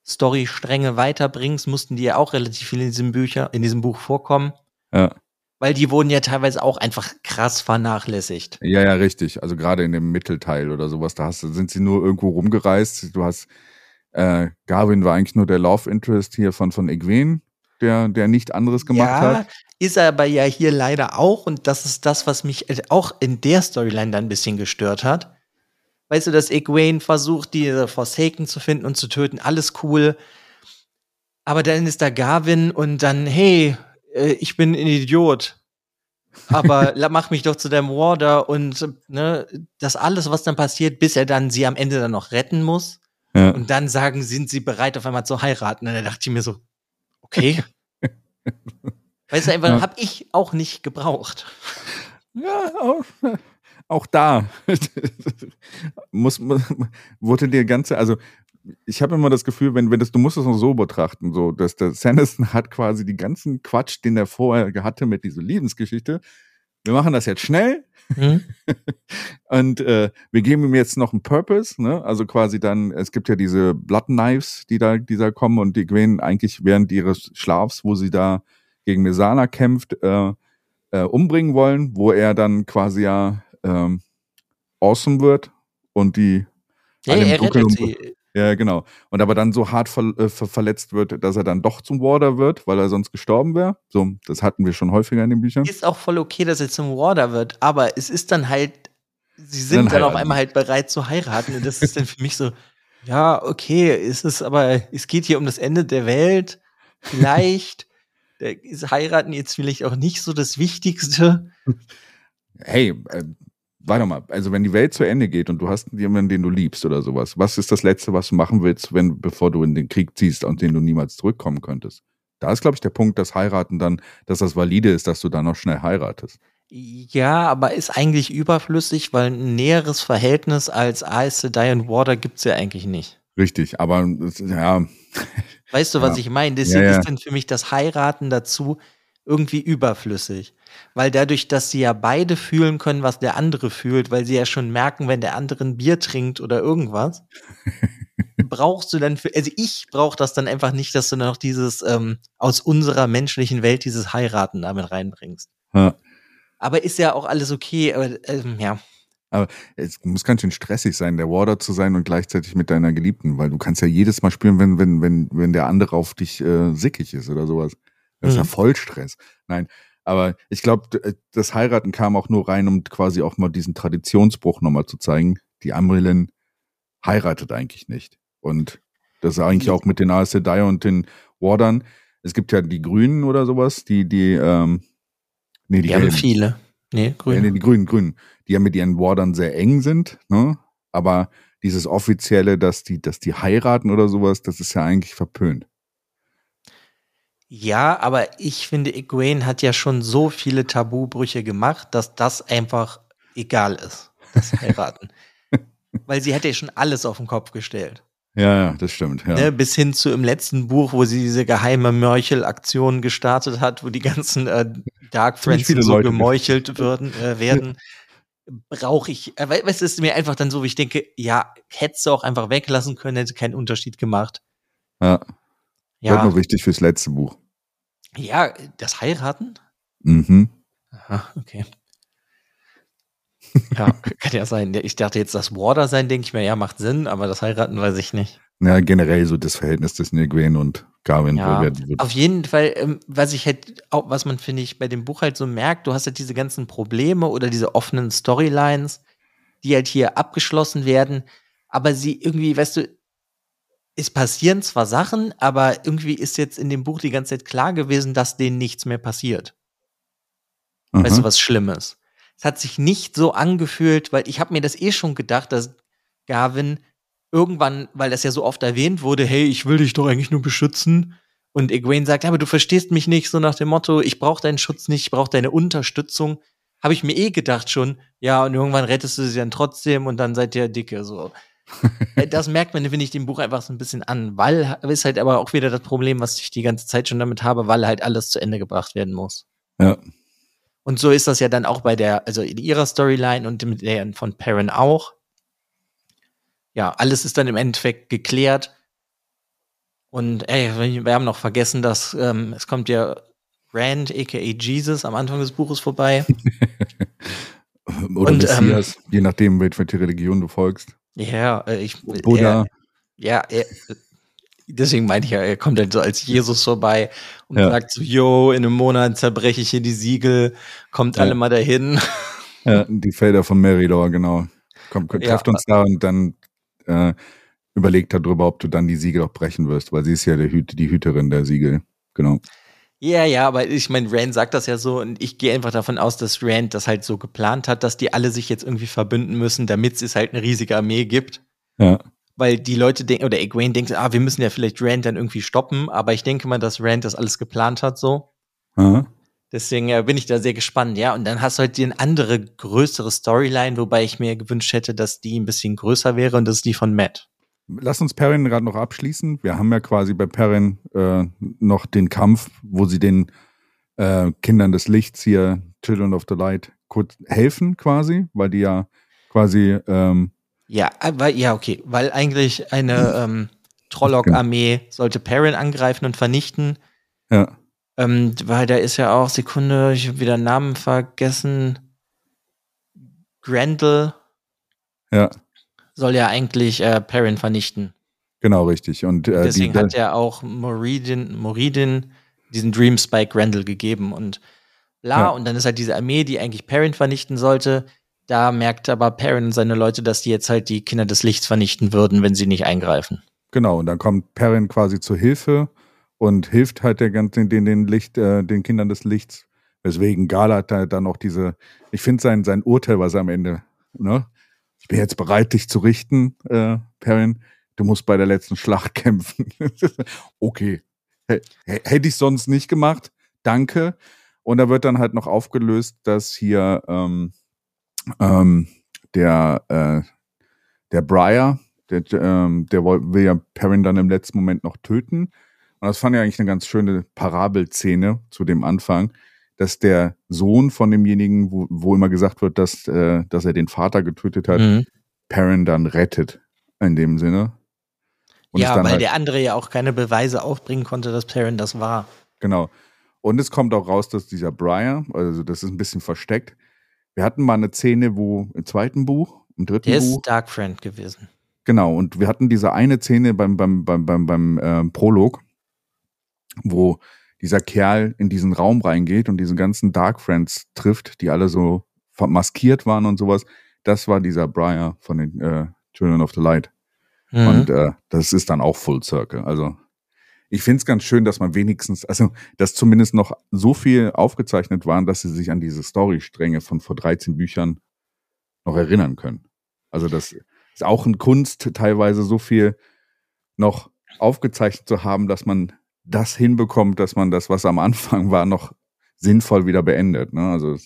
Story-Stränge weiterbringst, mussten die ja auch relativ viel in diesem Bücher, in diesem Buch vorkommen. Ja. Weil die wurden ja teilweise auch einfach krass vernachlässigt. Ja, ja, richtig. Also gerade in dem Mittelteil oder sowas, da hast, sind sie nur irgendwo rumgereist. Du hast, äh, Garvin war eigentlich nur der Love Interest hier von, von Egwene der, der nicht anderes gemacht ja, hat. Ist er aber ja hier leider auch und das ist das, was mich auch in der Storyline dann ein bisschen gestört hat. Weißt du, dass Egwene versucht, diese Forsaken zu finden und zu töten, alles cool. Aber dann ist da Garvin und dann, hey, äh, ich bin ein Idiot. Aber mach mich doch zu deinem Warder und ne, das alles, was dann passiert, bis er dann sie am Ende dann noch retten muss. Ja. Und dann sagen, sind sie bereit, auf einmal zu heiraten. Und dann dachte ich mir so, Okay. weißt du, einfach ja. habe ich auch nicht gebraucht. Ja, auch, auch da muss, wurde dir ganze, also ich habe immer das Gefühl, wenn, wenn das, du musst es noch so betrachten, so, dass der Sanderson hat quasi die ganzen Quatsch, den er vorher hatte mit dieser Lebensgeschichte. Wir machen das jetzt schnell. Mhm. und äh, wir geben ihm jetzt noch einen Purpose, ne? Also quasi dann, es gibt ja diese Blood Knives, die da, die da kommen und die Gwen eigentlich während ihres Schlafs, wo sie da gegen Mesana kämpft, äh, äh, umbringen wollen, wo er dann quasi ja ähm, awesome wird und die ja, er rettet sie. Ja, genau. Und aber dann so hart ver äh, verletzt wird, dass er dann doch zum Warder wird, weil er sonst gestorben wäre. So, das hatten wir schon häufiger in den Büchern. Ist auch voll okay, dass er zum Warder wird, aber es ist dann halt, sie sind dann, dann auf einmal halt bereit zu heiraten. Und das ist dann für mich so, ja, okay, ist es aber, es geht hier um das Ende der Welt. Vielleicht ist heiraten jetzt vielleicht auch nicht so das Wichtigste. Hey, äh, warte mal, also wenn die Welt zu Ende geht und du hast jemanden, den du liebst oder sowas, was ist das Letzte, was du machen willst, wenn, bevor du in den Krieg ziehst, und den du niemals zurückkommen könntest? Da ist, glaube ich, der Punkt, dass heiraten dann, dass das valide ist, dass du dann noch schnell heiratest. Ja, aber ist eigentlich überflüssig, weil ein näheres Verhältnis als Ice, Die and Water gibt's ja eigentlich nicht. Richtig, aber ja. Weißt du, was ja. ich meine? Deswegen ja, ja. ist dann für mich das Heiraten dazu irgendwie überflüssig weil dadurch, dass sie ja beide fühlen können, was der andere fühlt, weil sie ja schon merken, wenn der andere ein Bier trinkt oder irgendwas, brauchst du dann für, also ich brauche das dann einfach nicht, dass du noch dieses ähm, aus unserer menschlichen Welt dieses Heiraten damit reinbringst. Ja. Aber ist ja auch alles okay, aber ähm, ja. Aber es muss ganz schön stressig sein, der Warder zu sein und gleichzeitig mit deiner Geliebten, weil du kannst ja jedes Mal spielen, wenn, wenn, wenn, wenn der andere auf dich äh, sickig ist oder sowas. Das ist mhm. ja voll Stress. Nein, aber ich glaube, äh, das Heiraten kam auch nur rein, um quasi auch mal diesen Traditionsbruch nochmal zu zeigen. Die Amrilin heiratet eigentlich nicht. Und das ist eigentlich auch mit den Aes Sedai und den Wardern. Es gibt ja die Grünen oder sowas, die, die, ähm, nee, die, die haben viele. Nee, Grünen. Nee, die Grünen, Grünen. Die ja mit ihren Wardern sehr eng sind, ne? Aber dieses offizielle, dass die, dass die heiraten oder sowas, das ist ja eigentlich verpönt. Ja, aber ich finde, Egwene hat ja schon so viele Tabubrüche gemacht, dass das einfach egal ist, das Heiraten. Weil sie hat ja schon alles auf den Kopf gestellt. Ja, ja, das stimmt. Ja. Ne, bis hin zu im letzten Buch, wo sie diese geheime Mörchelaktion gestartet hat, wo die ganzen äh, Dark Friends so Leute gemeuchelt würden, äh, werden. Brauche ich, äh, weißt du, ist mir einfach dann so, wie ich denke, ja, hättest du auch einfach weglassen können, hätte keinen Unterschied gemacht. Ja. Ja. Wird nur wichtig fürs letzte Buch. Ja, das Heiraten? Mhm. Aha, okay. ja, kann ja sein. Ich dachte jetzt, das Warder sein, denke ich mir, ja, macht Sinn, aber das Heiraten weiß ich nicht. Ja, generell so das Verhältnis des Neguen und Garwin. Ja, auf jeden Fall, ähm, was ich halt, auch, was man, finde ich, bei dem Buch halt so merkt, du hast halt diese ganzen Probleme oder diese offenen Storylines, die halt hier abgeschlossen werden, aber sie irgendwie, weißt du, es passieren zwar Sachen, aber irgendwie ist jetzt in dem Buch die ganze Zeit klar gewesen, dass denen nichts mehr passiert. Mhm. Weißt du, was Schlimmes? Es hat sich nicht so angefühlt, weil ich habe mir das eh schon gedacht, dass Gavin irgendwann, weil das ja so oft erwähnt wurde, hey, ich will dich doch eigentlich nur beschützen. Und Egwene sagt, aber du verstehst mich nicht, so nach dem Motto, ich brauche deinen Schutz nicht, ich brauche deine Unterstützung. Habe ich mir eh gedacht schon, ja, und irgendwann rettest du sie dann trotzdem und dann seid ihr dicke, so. Äh, das merkt man, finde ich, dem Buch einfach so ein bisschen an, weil ist halt aber auch wieder das Problem, was ich die ganze Zeit schon damit habe, weil halt alles zu Ende gebracht werden muss. Ja. Und so ist das ja dann auch bei der, also in ihrer Storyline und mit der von Perrin auch. Ja, alles ist dann im Endeffekt geklärt. Und ey, wir haben noch vergessen, dass ähm, es kommt ja Rand, aka Jesus, am Anfang des Buches vorbei. Oder und, Messias, ähm, je nachdem, welche Religion du folgst. Ja, äh, ich. Buddha. ja, er, deswegen meinte ich ja, er kommt dann so als Jesus vorbei und ja. sagt so, yo, in einem Monat zerbreche ich hier die Siegel, kommt ja. alle mal dahin. Ja, die Felder von Meridor, genau. Kommt, trefft ja. uns da und dann äh, überlegt darüber, ob du dann die Siegel auch brechen wirst, weil sie ist ja Hüt, die Hüterin der Siegel. Genau. Ja, ja, aber ich meine, Rand sagt das ja so und ich gehe einfach davon aus, dass Rand das halt so geplant hat, dass die alle sich jetzt irgendwie verbünden müssen, damit es halt eine riesige Armee gibt. Ja. Weil die Leute denken, oder Egwene denkt, ah, wir müssen ja vielleicht Rand dann irgendwie stoppen, aber ich denke mal, dass Rand das alles geplant hat so. Ja. Deswegen ja, bin ich da sehr gespannt, ja. Und dann hast du halt die andere größere Storyline, wobei ich mir gewünscht hätte, dass die ein bisschen größer wäre und das ist die von Matt. Lass uns Perrin gerade noch abschließen. Wir haben ja quasi bei Perrin äh, noch den Kampf, wo sie den äh, Kindern des Lichts hier, Children of the Light, kurz helfen quasi, weil die ja quasi ähm, ja, aber ja, okay, weil eigentlich eine ähm, Trolloc-Armee sollte Perrin angreifen und vernichten. Ja. Ähm, weil da ist ja auch, Sekunde, ich habe wieder Namen vergessen. Grendel. Ja soll ja eigentlich äh, Perrin vernichten. Genau, richtig. Und äh, deswegen die, hat er auch Moridin, Moridin diesen Dream Spike Randall gegeben und bla. Ja. Und dann ist halt diese Armee, die eigentlich Perrin vernichten sollte. Da merkt aber Perrin und seine Leute, dass die jetzt halt die Kinder des Lichts vernichten würden, wenn sie nicht eingreifen. Genau, und dann kommt Perrin quasi zur Hilfe und hilft halt der ganzen, den, den Licht, äh, den Kindern des Lichts. Weswegen Galat da dann auch diese, ich finde sein, sein Urteil, was er am Ende, ne, ich bin jetzt bereit, dich zu richten, äh, Perrin. Du musst bei der letzten Schlacht kämpfen. okay. Hätte ich sonst nicht gemacht. Danke. Und da wird dann halt noch aufgelöst, dass hier ähm, ähm, der, äh, der Briar, der, ähm, der will ja Perrin dann im letzten Moment noch töten. Und das fand ich eigentlich eine ganz schöne Parabelszene zu dem Anfang, dass der Sohn von demjenigen, wo, wo immer gesagt wird, dass, äh, dass er den Vater getötet hat, mhm. Perrin dann rettet. In dem Sinne. Und ja, weil halt, der andere ja auch keine Beweise aufbringen konnte, dass Perrin das war. Genau. Und es kommt auch raus, dass dieser Briar, also das ist ein bisschen versteckt, wir hatten mal eine Szene, wo im zweiten Buch, im dritten Der Buch. ist Dark Friend gewesen. Genau, und wir hatten diese eine Szene beim, beim, beim, beim, beim äh, Prolog, wo dieser Kerl in diesen Raum reingeht und diese ganzen Dark Friends trifft, die alle so maskiert waren und sowas. Das war dieser Briar von den äh, Children of the Light. Mhm. Und äh, das ist dann auch Full Circle. Also ich finde es ganz schön, dass man wenigstens, also dass zumindest noch so viel aufgezeichnet waren, dass sie sich an diese Storystränge von vor 13 Büchern noch erinnern können. Also das ist auch eine Kunst, teilweise so viel noch aufgezeichnet zu haben, dass man das hinbekommt, dass man das, was am Anfang war, noch sinnvoll wieder beendet. Ne? Also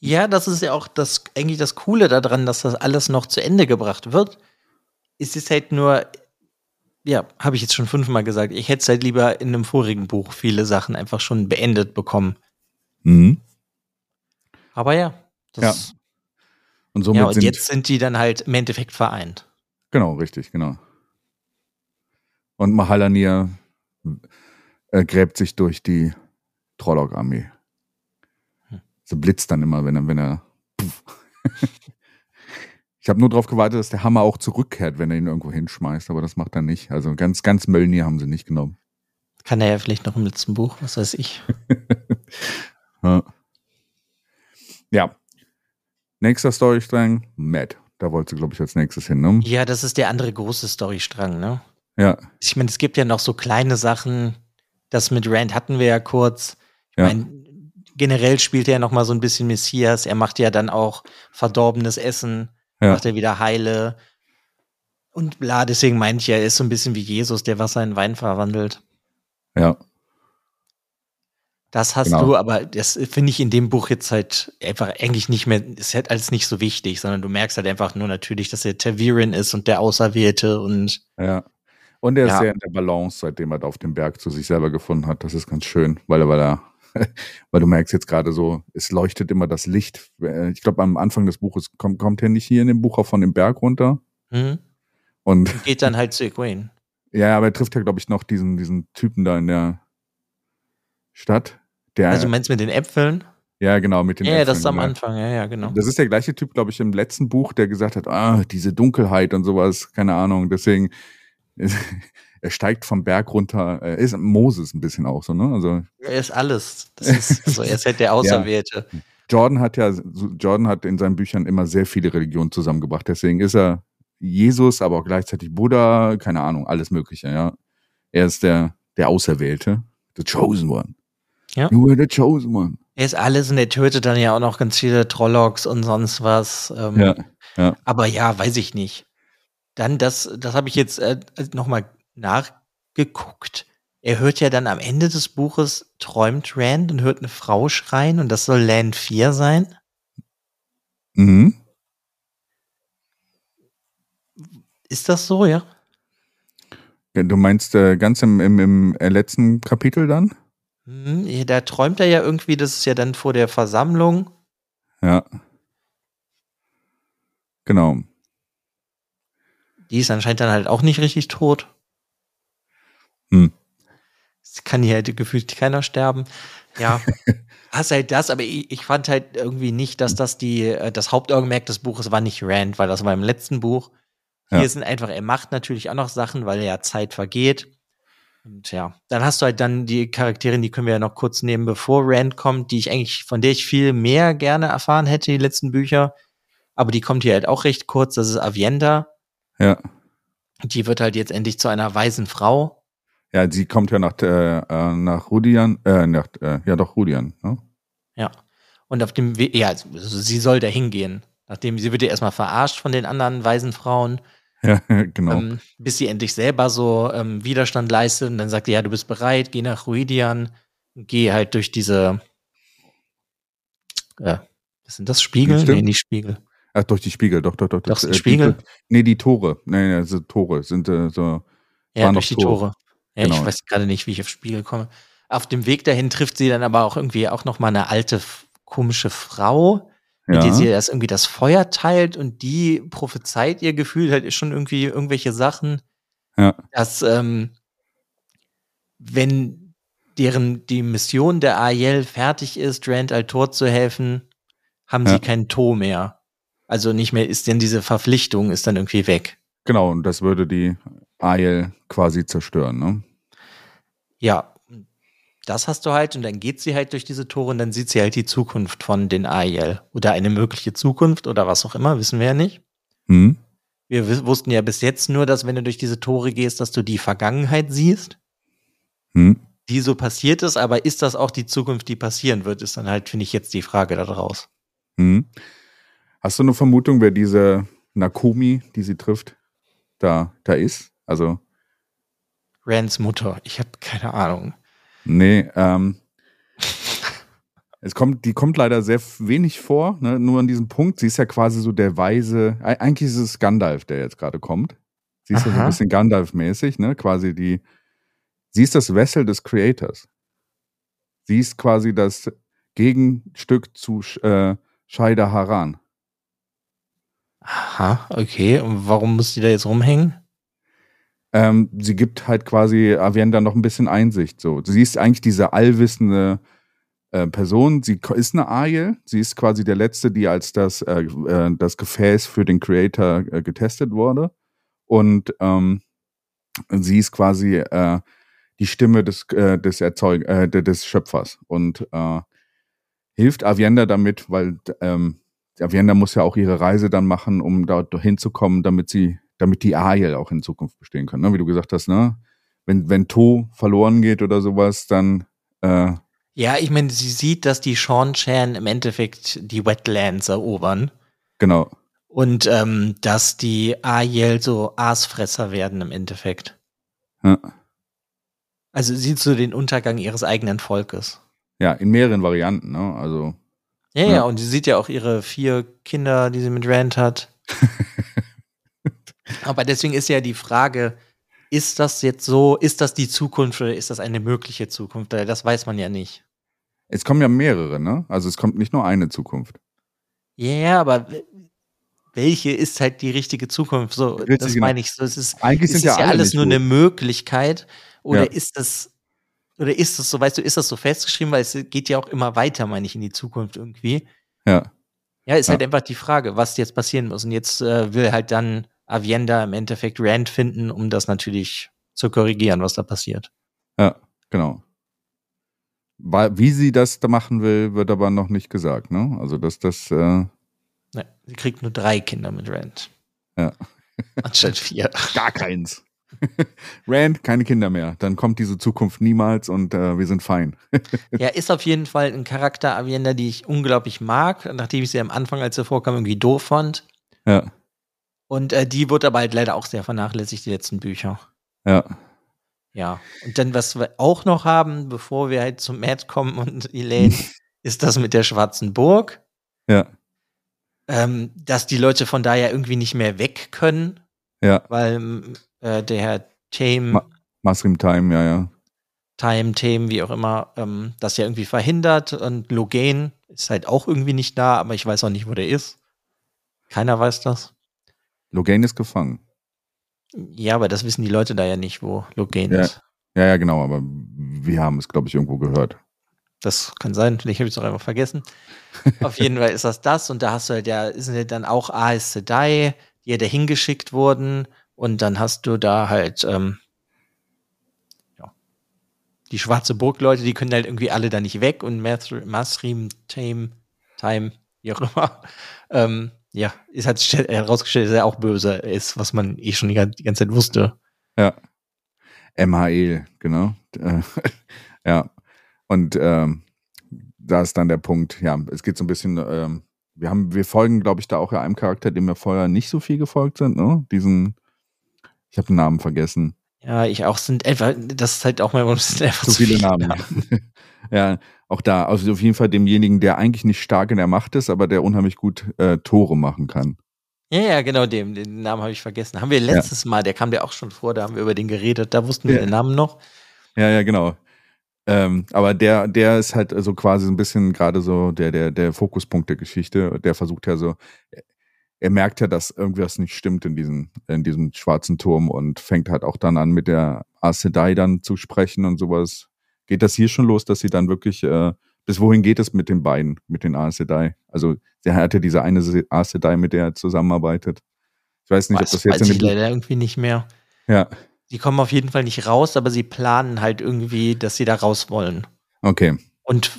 ja, das ist ja auch das eigentlich das Coole daran, dass das alles noch zu Ende gebracht wird. Es ist halt nur, ja, habe ich jetzt schon fünfmal gesagt, ich hätte es halt lieber in einem vorigen Buch viele Sachen einfach schon beendet bekommen. Mhm. Aber ja, das. Ja. Und somit ja, und sind jetzt sind die dann halt im Endeffekt vereint. Genau, richtig, genau. Und Mahalanir äh, gräbt sich durch die Trolloc-Armee. Hm. So blitzt dann immer, wenn er, wenn er. ich habe nur darauf gewartet, dass der Hammer auch zurückkehrt, wenn er ihn irgendwo hinschmeißt, aber das macht er nicht. Also ganz, ganz Mölnir haben sie nicht genommen. Kann er ja vielleicht noch im letzten Buch, was weiß ich. ja. ja. Nächster Storystrang, Matt. Da wollte sie, glaube ich, als nächstes hin, ne? Ja, das ist der andere große Storystrang, ne? Ja. Ich meine, es gibt ja noch so kleine Sachen, das mit Rand hatten wir ja kurz. Ich ja. meine, generell spielt er ja noch mal so ein bisschen Messias. Er macht ja dann auch verdorbenes Essen, ja. macht er wieder heile. Und bla, deswegen meinte ich, er ist so ein bisschen wie Jesus, der Wasser in Wein verwandelt. Ja. Das hast genau. du, aber das finde ich in dem Buch jetzt halt einfach eigentlich nicht mehr, ist halt alles nicht so wichtig, sondern du merkst halt einfach nur natürlich, dass er Tavirin ist und der Auserwählte und. Ja. Und er ist ja. sehr in der Balance, seitdem er da auf dem Berg zu sich selber gefunden hat. Das ist ganz schön, weil weil er, weil du merkst jetzt gerade so, es leuchtet immer das Licht. Äh, ich glaube, am Anfang des Buches kommt, kommt er nicht hier in dem Buch auch von dem Berg runter. Mhm. Und, und geht dann halt zu Egwene. Ja, aber er trifft ja, glaube ich, noch diesen, diesen Typen da in der Stadt. Der, also meinst du mit den Äpfeln? Ja, genau, mit den Ja, Äpfeln, das ist am genau. Anfang, ja, ja, genau. Das ist der gleiche Typ, glaube ich, im letzten Buch, der gesagt hat, ah, diese Dunkelheit und sowas, keine Ahnung. Deswegen, er steigt vom Berg runter. Er ist Moses ein bisschen auch so, ne? Also er ist alles. Das ist, also er ist halt der Auserwählte. Ja. Jordan hat ja, Jordan hat in seinen Büchern immer sehr viele Religionen zusammengebracht. Deswegen ist er Jesus, aber auch gleichzeitig Buddha, keine Ahnung, alles Mögliche, ja. Er ist der, der Auserwählte, the chosen one. Ja. You were the chosen one. Er ist alles und er tötet dann ja auch noch ganz viele Trollocks und sonst was. Ähm, ja, ja. Aber ja, weiß ich nicht. Dann, das, das habe ich jetzt äh, nochmal nachgeguckt. Er hört ja dann am Ende des Buches, träumt Rand und hört eine Frau schreien und das soll Land 4 sein. Mhm. Ist das so, ja? Du meinst äh, ganz im, im, im äh, letzten Kapitel dann? Mhm, da träumt er ja irgendwie, das ist ja dann vor der Versammlung. Ja. Genau. Die ist anscheinend dann halt auch nicht richtig tot. Hm. Es kann hier halt gefühlt keiner sterben. Ja. Hast halt das, aber ich, ich, fand halt irgendwie nicht, dass das die, äh, das Hauptaugenmerk des Buches war nicht Rand, weil das war im letzten Buch. Hier ja. sind einfach, er macht natürlich auch noch Sachen, weil ja Zeit vergeht. Und ja, dann hast du halt dann die Charaktere, die können wir ja noch kurz nehmen, bevor Rand kommt, die ich eigentlich, von der ich viel mehr gerne erfahren hätte, die letzten Bücher. Aber die kommt hier halt auch recht kurz, das ist Avienda. Ja. Die wird halt jetzt endlich zu einer weisen Frau. Ja, sie kommt ja nach, äh, äh, nach Rudian, äh, nach, äh, ja doch, Rudian, ne? Ja. Und auf dem Weg, ja, also sie soll da hingehen. Nachdem sie wird ja erstmal verarscht von den anderen weisen Frauen. Ja, genau. Ähm, bis sie endlich selber so ähm, Widerstand leistet und dann sagt, ja, du bist bereit, geh nach Ruidian, geh halt durch diese, ja, was sind das, Spiegel? Nee, nicht Spiegel. Ach, durch die Spiegel, doch, doch, doch. Das, äh, Spiegel? Die, nee, die Tore. Nee, also Tore sind äh, so. Ja, durch die Tore. Tore. Ja, genau. ich weiß gerade nicht, wie ich auf Spiegel komme. Auf dem Weg dahin trifft sie dann aber auch irgendwie auch noch mal eine alte, komische Frau, mit ja. der sie erst irgendwie das Feuer teilt und die prophezeit ihr Gefühl halt schon irgendwie irgendwelche Sachen, ja. dass ähm, wenn deren die Mission der Ariel fertig ist, Rand Altor zu helfen, haben ja. sie keinen To mehr. Also nicht mehr ist denn diese Verpflichtung ist dann irgendwie weg. Genau, und das würde die Aiel quasi zerstören, ne? Ja, das hast du halt und dann geht sie halt durch diese Tore und dann sieht sie halt die Zukunft von den Aiel oder eine mögliche Zukunft oder was auch immer, wissen wir ja nicht. Hm. Wir wussten ja bis jetzt nur, dass wenn du durch diese Tore gehst, dass du die Vergangenheit siehst, hm. die so passiert ist, aber ist das auch die Zukunft, die passieren wird, ist dann halt, finde ich, jetzt die Frage daraus. Hm. Hast du eine Vermutung, wer diese Nakumi, die sie trifft, da, da ist? Also. Rands Mutter, ich habe keine Ahnung. Nee, ähm, es kommt, die kommt leider sehr wenig vor, ne? nur an diesem Punkt. Sie ist ja quasi so der weise, eigentlich ist es Gandalf, der jetzt gerade kommt. Sie ist Aha. ja so ein bisschen Gandalf-mäßig, ne? Quasi die, sie ist das Wessel des Creators. Sie ist quasi das Gegenstück zu äh, Scheida Haran. Aha, okay. Und warum muss die da jetzt rumhängen? ähm, sie gibt halt quasi Avienda noch ein bisschen Einsicht. So. Sie ist eigentlich diese allwissende äh, Person. Sie ist eine Ariel. Sie ist quasi der Letzte, die als das, äh, äh, das Gefäß für den Creator äh, getestet wurde. Und ähm, sie ist quasi äh, die Stimme des, äh, des, Erzeug des Schöpfers und hilft Avienda damit, weil ähm, Avienda muss ja auch ihre Reise dann machen, um dort hinzukommen, damit sie damit die Ariel auch in Zukunft bestehen kann. Ne? Wie du gesagt hast, ne? Wenn, wenn To verloren geht oder sowas, dann äh, ja, ich meine, sie sieht, dass die Sean Chan im Endeffekt die Wetlands erobern. Genau. Und ähm, dass die Ariel so Aasfresser werden im Endeffekt. Ja. Also sieht so den Untergang ihres eigenen Volkes. Ja, in mehreren Varianten, ne? Also. Ja, ja, ja, und sie sieht ja auch ihre vier Kinder, die sie mit Rand hat. Aber deswegen ist ja die Frage, ist das jetzt so, ist das die Zukunft oder ist das eine mögliche Zukunft? Das weiß man ja nicht. Es kommen ja mehrere, ne? Also es kommt nicht nur eine Zukunft. Ja, yeah, aber welche ist halt die richtige Zukunft? So, Richtig, das genau. meine ich so. Es ist, Eigentlich sind es ja, ja alles nur eine Möglichkeit oder ja. ist das oder ist das so, weißt du, ist das so festgeschrieben, weil es geht ja auch immer weiter, meine ich, in die Zukunft irgendwie. Ja. Ja, ist ja. halt einfach die Frage, was jetzt passieren muss. Und jetzt äh, will halt dann Avienda im Endeffekt Rand finden, um das natürlich zu korrigieren, was da passiert. Ja, genau. Wie sie das da machen will, wird aber noch nicht gesagt, ne? Also, dass das. Äh nee, sie kriegt nur drei Kinder mit Rand. Ja. Anstatt vier. Gar keins. Rand, keine Kinder mehr. Dann kommt diese Zukunft niemals und äh, wir sind fein. ja, ist auf jeden Fall ein Charakter, Avienda, die ich unglaublich mag, nachdem ich sie am Anfang, als sie vorkam, irgendwie doof fand. Ja. Und äh, die wurde aber halt leider auch sehr vernachlässigt, die letzten Bücher. Ja. Ja. Und dann, was wir auch noch haben, bevor wir halt zum Matt kommen und Elaine, ist das mit der Schwarzen Burg. Ja. Ähm, dass die Leute von da ja irgendwie nicht mehr weg können. Ja. Weil äh, der Herr Tame. Ma Masrim Time, ja, ja. Time, Tame, wie auch immer, ähm, das ja irgendwie verhindert. Und Logan ist halt auch irgendwie nicht da, aber ich weiß auch nicht, wo der ist. Keiner weiß das. Logan ist gefangen. Ja, aber das wissen die Leute da ja nicht, wo Logan ja. ist. Ja, ja, genau, aber wir haben es, glaube ich, irgendwo gehört. Das kann sein, vielleicht habe ich es auch einfach vergessen. Auf jeden Fall ist das das und da hast du halt ja, sind ja dann auch Aes Sedai, die ja da hingeschickt wurden und dann hast du da halt, ähm, ja, die schwarze Burgleute, die können halt irgendwie alle da nicht weg und Masrim, Tame, Time, wie auch immer, ähm, ja, es hat herausgestellt, dass er auch böse ist, was man eh schon die, ganze Zeit wusste. Ja. MHL, genau. ja. Und ähm, da ist dann der Punkt, ja, es geht so ein bisschen, ähm, wir haben, wir folgen, glaube ich, da auch ja einem Charakter, dem wir vorher nicht so viel gefolgt sind, ne? Diesen, ich habe den Namen vergessen. Ja, ich auch sind etwa, das ist halt auch mal einfach zu viele, viele Namen. Namen. ja, auch da, also auf jeden Fall demjenigen, der eigentlich nicht stark in der Macht ist, aber der unheimlich gut äh, Tore machen kann. Ja, ja, genau, dem, den Namen habe ich vergessen. Haben wir letztes ja. Mal, der kam ja auch schon vor, da haben wir über den geredet, da wussten wir ja. den Namen noch. Ja, ja, genau. Ähm, aber der, der ist halt so quasi so ein bisschen gerade so der, der, der Fokuspunkt der Geschichte. Der versucht ja so, er merkt ja, dass irgendwas nicht stimmt in diesem, in diesem schwarzen Turm und fängt halt auch dann an, mit der Aes Sedai dann zu sprechen und sowas geht das hier schon los, dass sie dann wirklich äh, bis wohin geht es mit den beiden, mit den Aes Sedai? Also, der hatte diese eine Aes Sedai, mit der er zusammenarbeitet. Ich weiß nicht, weiß, ob das jetzt weiß in ich leider irgendwie nicht mehr. Ja. Die kommen auf jeden Fall nicht raus, aber sie planen halt irgendwie, dass sie da raus wollen. Okay. Und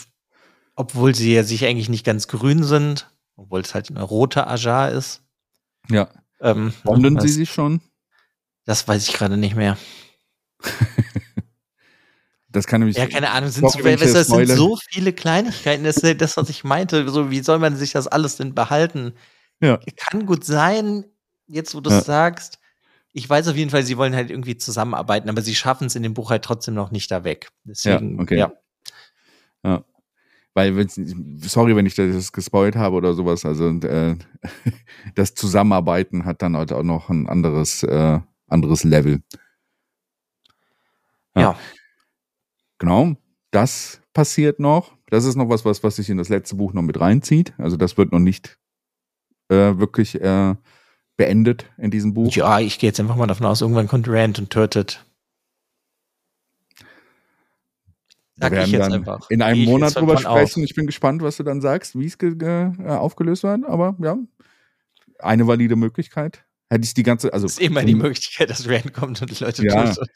obwohl sie ja sich eigentlich nicht ganz grün sind, obwohl es halt eine rote Ajar ist. Ja. Ähm, Bonden sie sich schon? Das weiß ich gerade nicht mehr. das kann nämlich. Ja, keine Ahnung, sind, so, das sind so viele Kleinigkeiten. Das ist das, was ich meinte. So, wie soll man sich das alles denn behalten? Ja. Kann gut sein, jetzt wo du es ja. sagst. Ich weiß auf jeden Fall, sie wollen halt irgendwie zusammenarbeiten, aber sie schaffen es in dem Buch halt trotzdem noch nicht da weg. Deswegen, ja, okay. Ja. ja. Weil, sorry, wenn ich das gespoilt habe oder sowas, also äh, das Zusammenarbeiten hat dann halt auch noch ein anderes, äh, anderes Level. Ja. ja. Genau, das passiert noch. Das ist noch was, was, was sich in das letzte Buch noch mit reinzieht. Also das wird noch nicht äh, wirklich äh, beendet in diesem Buch. Ja, ich gehe jetzt einfach mal davon aus, irgendwann kommt Rand und tötet. Sag wir werden dann einfach. in einem Monat drüber sprechen. Auf. Ich bin gespannt, was du dann sagst, wie es äh, aufgelöst wird. Aber ja, eine valide Möglichkeit. Hätte ich die ganze, also. Es ist immer die Möglichkeit, dass Rand kommt und die Leute ja, tötet.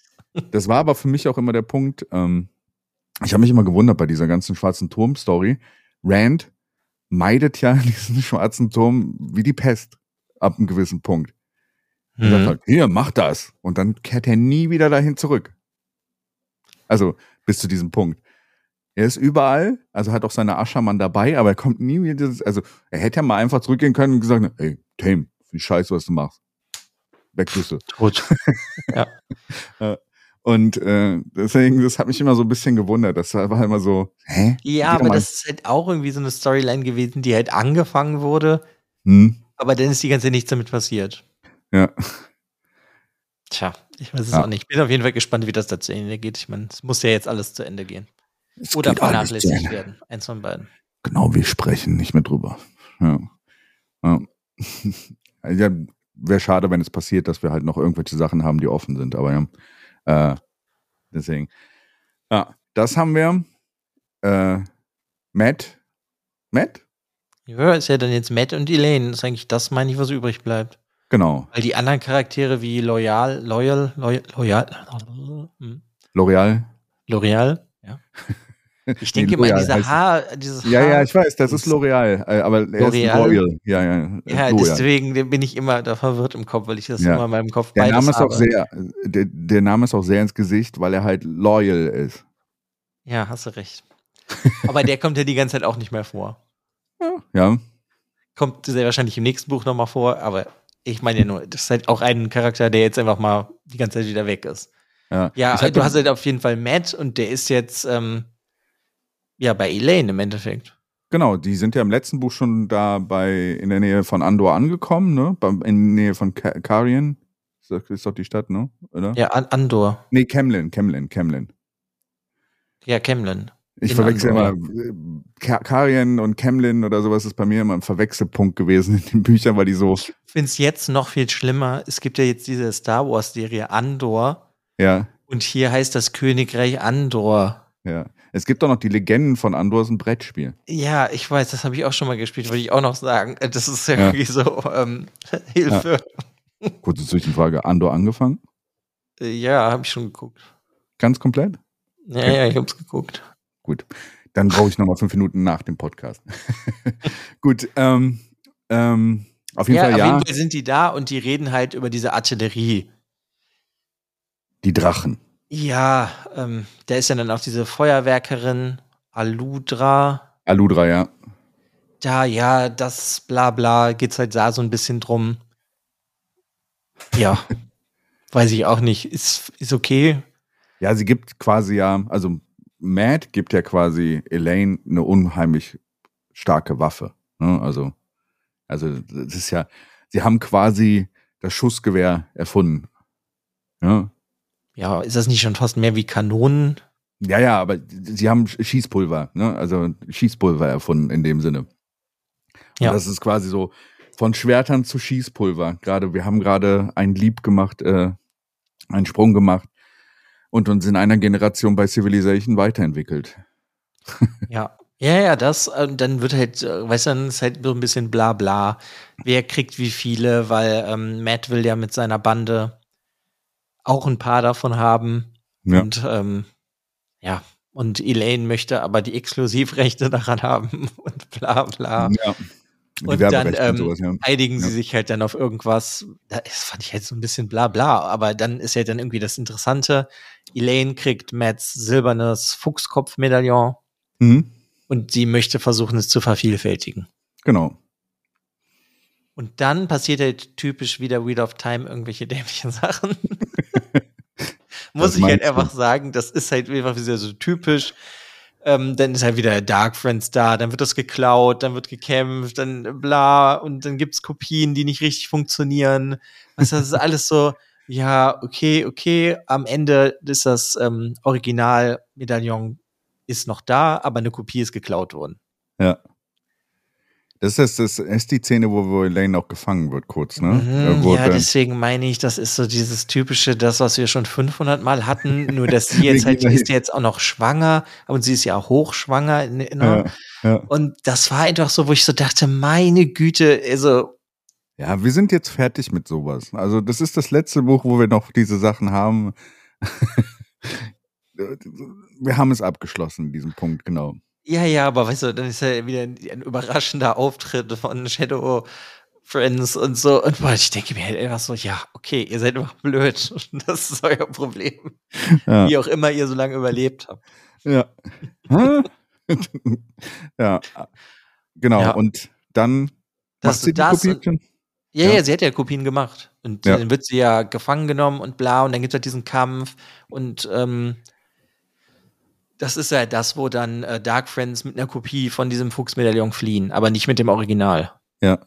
Das war aber für mich auch immer der Punkt. Ähm, ich habe mich immer gewundert bei dieser ganzen schwarzen Turm-Story. Rand meidet ja diesen schwarzen Turm wie die Pest ab einem gewissen Punkt. Und mhm. sagt halt, hier, mach das. Und dann kehrt er nie wieder dahin zurück. Also bis zu diesem Punkt. Er ist überall, also hat auch seine Aschermann dabei, aber er kommt nie wieder, also er hätte ja mal einfach zurückgehen können und gesagt, ey, Tame, wie scheiße, was du machst. Weg bist du. Tot. ja. Und äh, deswegen, das hat mich immer so ein bisschen gewundert. Das war immer so, hä? Ja, aber das ist halt auch irgendwie so eine Storyline gewesen, die halt angefangen wurde. Hm. Aber dann ist die ganze Zeit nichts damit passiert. Ja. Tja, ich weiß es ja. auch nicht. Ich bin auf jeden Fall gespannt, wie das da zu Ende geht. Ich meine, es muss ja jetzt alles zu Ende gehen. Es Oder vernachlässigt werden. Eins von beiden. Genau, wir sprechen nicht mehr drüber. Ja. ja. ja Wäre schade, wenn es passiert, dass wir halt noch irgendwelche Sachen haben, die offen sind. Aber ja, äh, deswegen. Ja, das haben wir. Äh, Matt. Matt? Ja, ist ja dann jetzt Matt und Elaine. Das ist eigentlich das, meine ich, was übrig bleibt. Genau. Weil die anderen Charaktere wie Loyal, Loyal, Loyal, Loyal, hm. L'Oreal. L'Oreal, ja. Ich denke nee, immer an diese Haar, dieses Ja, Haar ja, ich weiß, das ist L'Oreal, äh, aber er ist Loyal. Ja, ja. Ja, deswegen bin ich immer da verwirrt im Kopf, weil ich das ja. immer in meinem Kopf der Name ist habe. auch sehr, der, der Name ist auch sehr ins Gesicht, weil er halt loyal ist. Ja, hast du recht. aber der kommt ja die ganze Zeit auch nicht mehr vor. Ja. Kommt sehr wahrscheinlich im nächsten Buch nochmal vor, aber ich meine ja nur, das ist halt auch ein Charakter, der jetzt einfach mal die ganze Zeit wieder weg ist. Ja, ja halt du hast halt auf jeden Fall Matt und der ist jetzt ähm, ja bei Elaine im Endeffekt. Genau, die sind ja im letzten Buch schon da bei in der Nähe von Andor angekommen, ne? In der Nähe von Karien. Das ist doch die Stadt, ne? Oder? Ja, Andor. Nee, Kemlin, Kemlin, Kemlin. Ja, Kemlin. Ich verwechsel immer äh, Karien und Kemlin oder sowas ist bei mir immer ein Verwechselpunkt gewesen in den Büchern, weil die so. Ich finde es jetzt noch viel schlimmer. Es gibt ja jetzt diese Star Wars-Serie Andor. Ja. Und hier heißt das Königreich Andor. Ja. Es gibt auch noch die Legenden von Andor, ist ein Brettspiel. Ja, ich weiß, das habe ich auch schon mal gespielt, wollte ich auch noch sagen. Das ist ja, ja. irgendwie so ähm, Hilfe. Ja. Kurze Zwischenfrage: Andor angefangen? Ja, habe ich schon geguckt. Ganz komplett? Ja, ja, ich habe es geguckt. Gut, dann brauche ich noch mal fünf Minuten nach dem Podcast. Gut, ähm, ähm, auf jeden ja, Fall ja. Auf jeden Fall sind die da und die reden halt über diese Artillerie. Die Drachen. Ja, ähm, da ist ja dann auch diese Feuerwerkerin Aludra. Aludra, ja. Da, ja, das bla bla, geht's halt da so ein bisschen drum. Ja, weiß ich auch nicht. Ist, ist okay. Ja, sie gibt quasi ja, also Matt gibt ja quasi Elaine eine unheimlich starke Waffe. Ne? Also, also das ist ja, sie haben quasi das Schussgewehr erfunden. Ja? ja, ist das nicht schon fast mehr wie Kanonen? Ja, ja, aber sie haben Schießpulver, ne? also Schießpulver erfunden in dem Sinne. Ja. Und das ist quasi so von Schwertern zu Schießpulver. Gerade, wir haben gerade einen Lieb gemacht, äh, einen Sprung gemacht und uns in einer Generation bei Civilization weiterentwickelt. Ja, Ja, ja, das, äh, dann wird halt, äh, weißt du, dann ist halt so ein bisschen bla bla. Wer kriegt wie viele, weil ähm, Matt will ja mit seiner Bande auch ein paar davon haben. Ja. Und ähm, ja, und Elaine möchte aber die Exklusivrechte daran haben und bla bla. Ja. Und dann ähm, und sowas, ja. einigen ja. sie sich halt dann auf irgendwas. Das fand ich halt so ein bisschen bla bla, aber dann ist ja dann irgendwie das Interessante. Elaine kriegt Matts silbernes Fuchskopf-Medaillon mhm. und sie möchte versuchen, es zu vervielfältigen. Genau. Und dann passiert halt typisch wieder Wheel of Time irgendwelche dämlichen Sachen. Muss ich halt einfach du? sagen, das ist halt einfach wieder so typisch. Ähm, dann ist halt wieder Dark Friends da, dann wird das geklaut, dann wird gekämpft, dann bla, und dann gibt's Kopien, die nicht richtig funktionieren. Du, das ist alles so, ja, okay, okay, am Ende ist das ähm, Original-Medaillon ist noch da, aber eine Kopie ist geklaut worden. Ja. Das ist, das ist die Szene, wo, wo Elaine auch gefangen wird, kurz, ne? Mhm, ja, deswegen meine ich, das ist so dieses typische, das, was wir schon 500 Mal hatten, nur dass sie jetzt halt, ist jetzt auch noch schwanger und sie ist ja auch hochschwanger. Ne, ja, ja. Und das war einfach so, wo ich so dachte, meine Güte, also. Ja, wir sind jetzt fertig mit sowas. Also, das ist das letzte Buch, wo wir noch diese Sachen haben. wir haben es abgeschlossen, diesen Punkt, genau. Ja, ja, aber weißt du, dann ist ja wieder ein, ein überraschender Auftritt von Shadow Friends und so. Und boah, ich denke mir halt einfach so, ja, okay, ihr seid einfach blöd. Das ist euer Problem. Ja. Wie auch immer ihr so lange überlebt habt. Ja. ja. Genau. Ja. Und dann das, macht sie die das Kopien. Ja, ja, ja, sie hat ja Kopien gemacht. Und ja. dann wird sie ja gefangen genommen und bla. Und dann gibt es halt diesen Kampf. Und ähm, das ist ja das, wo dann äh, Dark Friends mit einer Kopie von diesem Fuchsmedaillon fliehen, aber nicht mit dem Original. Ja.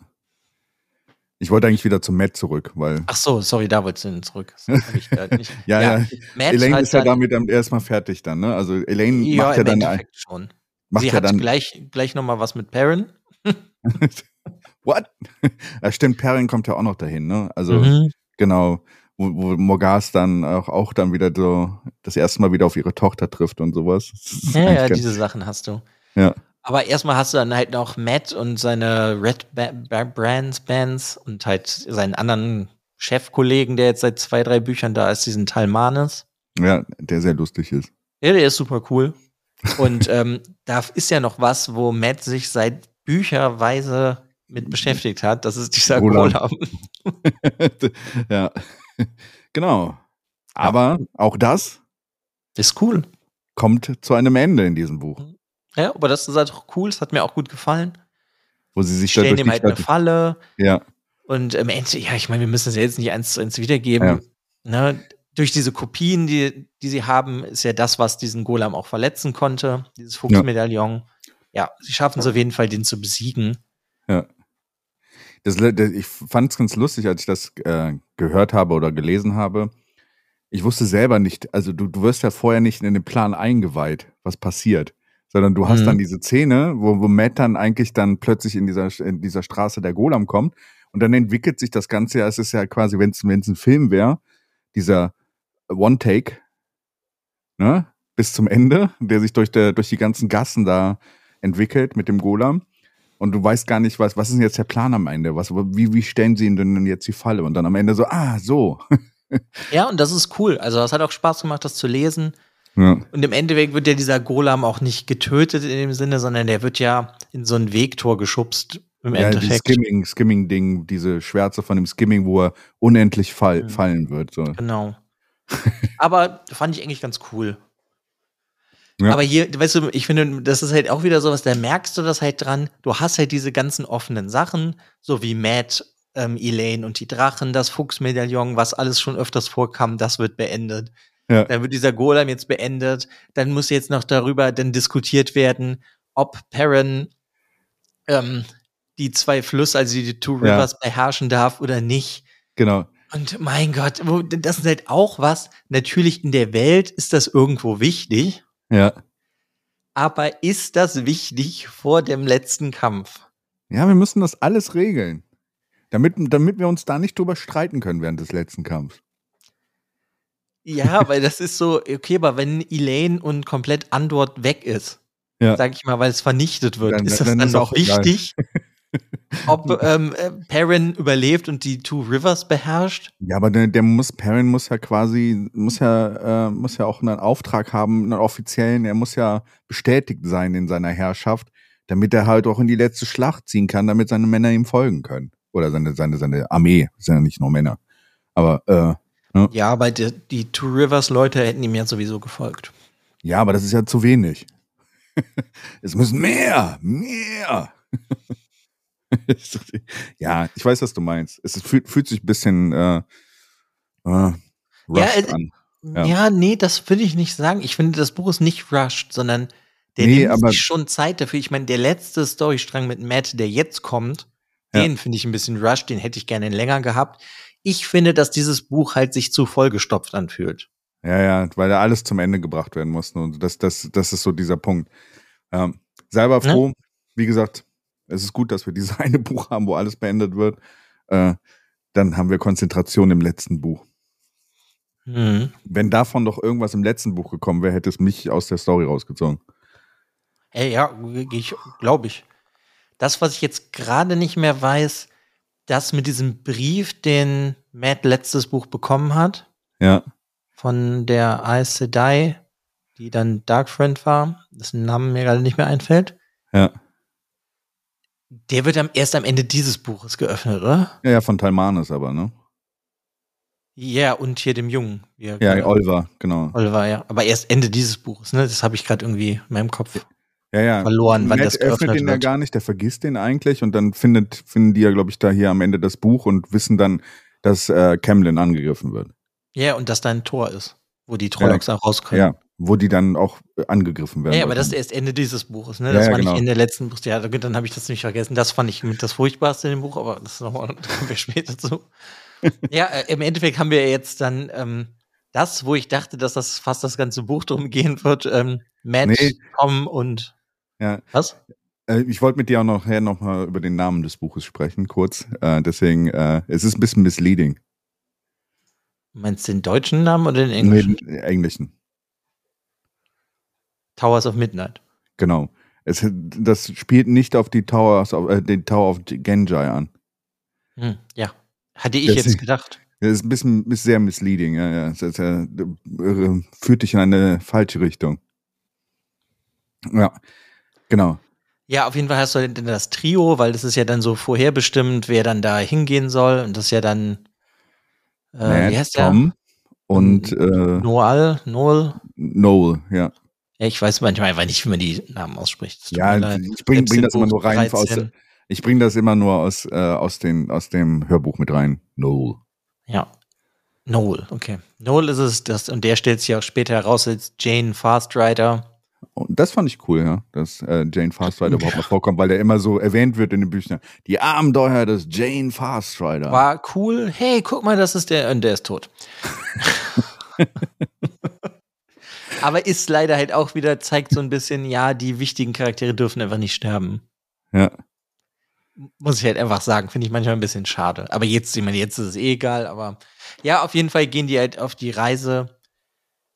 Ich wollte eigentlich wieder zum Matt zurück, weil. Ach so, sorry, da wolltest du zurück. Ich, äh, ja, ja, ja. Elaine ist ja damit erstmal fertig dann, ne? Also Elaine ja, macht ja dann. Endeffekt schon. Macht Sie ja hat dann gleich, gleich nochmal was mit Perrin. What? Ja, stimmt, Perrin kommt ja auch noch dahin, ne? Also, mhm. genau wo, wo Morgas dann auch, auch dann wieder so das erste Mal wieder auf ihre Tochter trifft und sowas. Ja, ja, diese Sachen hast du. Ja. Aber erstmal hast du dann halt noch Matt und seine Red ba ba Brands Bands und halt seinen anderen Chefkollegen, der jetzt seit zwei, drei Büchern da ist, diesen Talmanes. Ja, der sehr lustig ist. Ja, der ist super cool. Und ähm, da ist ja noch was, wo Matt sich seit Bücherweise mit beschäftigt hat. Das ist dieser Golam. ja. genau. Aber ja. auch das ist cool. Kommt zu einem Ende in diesem Buch. Ja, aber das ist halt auch cool. Es hat mir auch gut gefallen. Wo sie sich stellen ihm halt eine Falle. Ja. Und im Ende, ja, ich meine, wir müssen es ja jetzt nicht eins zu eins wiedergeben. Ja. Ne? Durch diese Kopien, die, die sie haben, ist ja das, was diesen Golem auch verletzen konnte, dieses Fuchsmedaillon. Ja. ja, sie schaffen es auf jeden Fall, den zu besiegen. Ja. Das, ich fand es ganz lustig, als ich das äh, gehört habe oder gelesen habe. Ich wusste selber nicht, also du, du wirst ja vorher nicht in den Plan eingeweiht, was passiert, sondern du hast mhm. dann diese Szene, wo, wo Matt dann eigentlich dann plötzlich in dieser, in dieser Straße der Golam kommt und dann entwickelt sich das Ganze ja, es ist ja quasi, wenn es ein Film wäre, dieser One-Take, ne, bis zum Ende, der sich durch, der, durch die ganzen Gassen da entwickelt mit dem Golam und du weißt gar nicht, was, was ist denn jetzt der Plan am Ende? Was, wie, wie stellen sie ihn denn jetzt die Falle? Und dann am Ende so, ah, so. ja, und das ist cool. Also, es hat auch Spaß gemacht, das zu lesen. Ja. Und im Endeffekt wird ja dieser Golam auch nicht getötet in dem Sinne, sondern der wird ja in so ein Wegtor geschubst. Im ja, Endeffekt. Skimming, Skimming-Ding, diese Schwärze von dem Skimming, wo er unendlich fall, mhm. fallen wird. So. Genau. Aber fand ich eigentlich ganz cool. Ja. Aber hier, weißt du, ich finde, das ist halt auch wieder sowas, da merkst du das halt dran. Du hast halt diese ganzen offenen Sachen, so wie Matt, ähm, Elaine und die Drachen, das Fuchsmedaillon, was alles schon öfters vorkam, das wird beendet. Ja. Dann wird dieser Golem jetzt beendet. Dann muss jetzt noch darüber dann diskutiert werden, ob Perrin ähm, die zwei Flüsse, also die Two Rivers, ja. beherrschen darf oder nicht. Genau. Und mein Gott, das ist halt auch was. Natürlich in der Welt ist das irgendwo wichtig. Ja. Aber ist das wichtig vor dem letzten Kampf? Ja, wir müssen das alles regeln. Damit, damit wir uns da nicht drüber streiten können während des letzten Kampfs. Ja, weil das ist so, okay, aber wenn Elaine und komplett Andor weg ist, ja. sag ich mal, weil es vernichtet wird. Dann, ist das dann, dann auch wichtig? ob ähm, äh, Perrin überlebt und die Two Rivers beherrscht. Ja, aber der, der muss, Perrin muss ja quasi, muss ja, äh, muss ja auch einen Auftrag haben, einen offiziellen, er muss ja bestätigt sein in seiner Herrschaft, damit er halt auch in die letzte Schlacht ziehen kann, damit seine Männer ihm folgen können. Oder seine, seine, seine Armee, sind ja nicht nur Männer. Aber, äh, ne? Ja, aber die, die Two Rivers Leute hätten ihm ja sowieso gefolgt. Ja, aber das ist ja zu wenig. es müssen mehr, mehr. ja, ich weiß, was du meinst. Es fühlt, fühlt sich ein bisschen äh, äh, rushed ja, an. Ja. ja, nee, das würde ich nicht sagen. Ich finde, das Buch ist nicht rushed, sondern der nee, nimmt sich schon Zeit dafür. Ich meine, der letzte Storystrang mit Matt, der jetzt kommt, ja. den finde ich ein bisschen rushed, den hätte ich gerne länger gehabt. Ich finde, dass dieses Buch halt sich zu vollgestopft anfühlt. Ja, ja, weil da alles zum Ende gebracht werden muss. Und das, das, das ist so dieser Punkt. Ähm, selber ne? froh, ne? wie gesagt, es ist gut, dass wir dieses eine Buch haben, wo alles beendet wird. Äh, dann haben wir Konzentration im letzten Buch. Mhm. Wenn davon doch irgendwas im letzten Buch gekommen wäre, hätte es mich aus der Story rausgezogen. Ey, ja, ich glaube ich. Das, was ich jetzt gerade nicht mehr weiß, das mit diesem Brief, den Matt letztes Buch bekommen hat. Ja. Von der Aes Sedai, die dann Dark Friend war, dessen Namen mir gerade nicht mehr einfällt. Ja. Der wird am, erst am Ende dieses Buches geöffnet, oder? Ja, ja, von Talmanes aber, ne? Ja, und hier dem Jungen. Ja, ja Oliver, genau. Oliver, ja. Aber erst Ende dieses Buches, ne? Das habe ich gerade irgendwie in meinem Kopf ja, ja. verloren, wann Matt das geöffnet öffnet den wird. ja gar nicht, der vergisst den eigentlich und dann findet, finden die ja, glaube ich, da hier am Ende das Buch und wissen dann, dass äh, Camlin angegriffen wird. Ja, und dass da ein Tor ist, wo die Trollocs ja, auch rauskommen. Ja, wo die dann auch äh, angegriffen werden. Ja, aber das ist erst Ende dieses Buches, ne? Das ja, war genau. nicht Ende letzten Buchs. Ja, dann habe ich das nicht vergessen. Das fand ich mit das Furchtbarste in dem Buch, aber das ist nochmal, da kommen wir später zu. ja, äh, im Endeffekt haben wir jetzt dann ähm, das, wo ich dachte, dass das fast das ganze Buch drum gehen wird, ähm, Matt, nee. Tom und ja. Was? Äh, ich wollte mit dir auch nachher noch mal über den Namen des Buches sprechen, kurz. Äh, deswegen, äh, es ist ein bisschen misleading. Meinst du den deutschen Namen oder den englischen? Nee, den englischen. Towers of Midnight. Genau. Es, das spielt nicht auf die Towers, auf, äh, den Tower of Genjai an. Hm, ja, hatte ich das jetzt gedacht. Das ist ein bisschen ist sehr misleading, ja, ja. Das, das, das, führt dich in eine falsche Richtung. Ja, genau. Ja, auf jeden Fall hast du dann das Trio, weil das ist ja dann so vorherbestimmt, wer dann da hingehen soll. Und das ist ja dann, äh, Matt, wie heißt Tom der? und äh, Noel, Noel. Noel, ja. Ich weiß manchmal einfach nicht, wie man die Namen ausspricht. Ja, ich bringe bring das immer nur rein. Aus, ich bringe das immer nur aus, äh, aus, den, aus dem Hörbuch mit rein. Noel. Ja. Noel, okay. Noel ist es, das, und der stellt sich auch später heraus als Jane Fastrider. Und das fand ich cool, ja, dass äh, Jane Fastrider ja. überhaupt mal vorkommt, weil der immer so erwähnt wird in den Büchern. Die Abenteuer des Jane Fastrider. War cool. Hey, guck mal, das ist der, und der ist tot. Aber ist leider halt auch wieder, zeigt so ein bisschen, ja, die wichtigen Charaktere dürfen einfach nicht sterben. Ja. Muss ich halt einfach sagen, finde ich manchmal ein bisschen schade. Aber jetzt, ich meine, jetzt ist es eh egal, aber ja, auf jeden Fall gehen die halt auf die Reise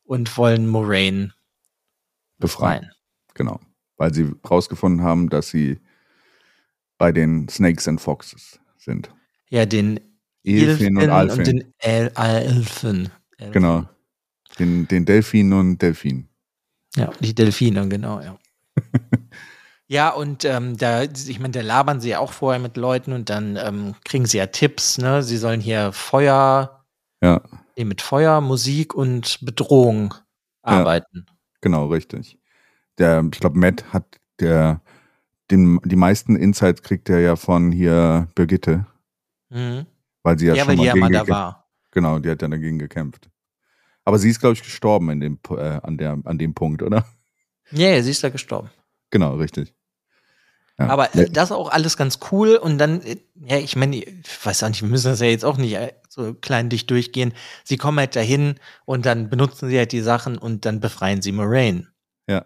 und wollen Moraine befreien. befreien. Genau. Weil sie rausgefunden haben, dass sie bei den Snakes and Foxes sind. Ja, den Elfen und Alfen. Und den El Elfen. Elfen. Genau. Den, den Delfin und Delfin. Ja, die Delfine, genau, ja. ja, und ähm, da, ich meine, da labern sie ja auch vorher mit Leuten und dann ähm, kriegen sie ja Tipps, ne? Sie sollen hier Feuer, ja. Nee, mit Feuer, Musik und Bedrohung arbeiten. Ja, genau, richtig. Der, ich glaube, Matt hat der den, die meisten Insights kriegt er ja von hier Birgitte. Mhm. Weil sie ja, ja schon weil mal, die ja mal da war. Genau, die hat ja dagegen gekämpft. Aber sie ist, glaube ich, gestorben in dem, äh, an, der, an dem Punkt, oder? Ja, yeah, sie ist da gestorben. Genau, richtig. Ja. Aber äh, das auch alles ganz cool. Und dann, äh, ja, ich meine, ich weiß auch nicht, wir müssen das ja jetzt auch nicht äh, so klein dich durchgehen. Sie kommen halt dahin und dann benutzen sie halt die Sachen und dann befreien sie Moraine. Ja.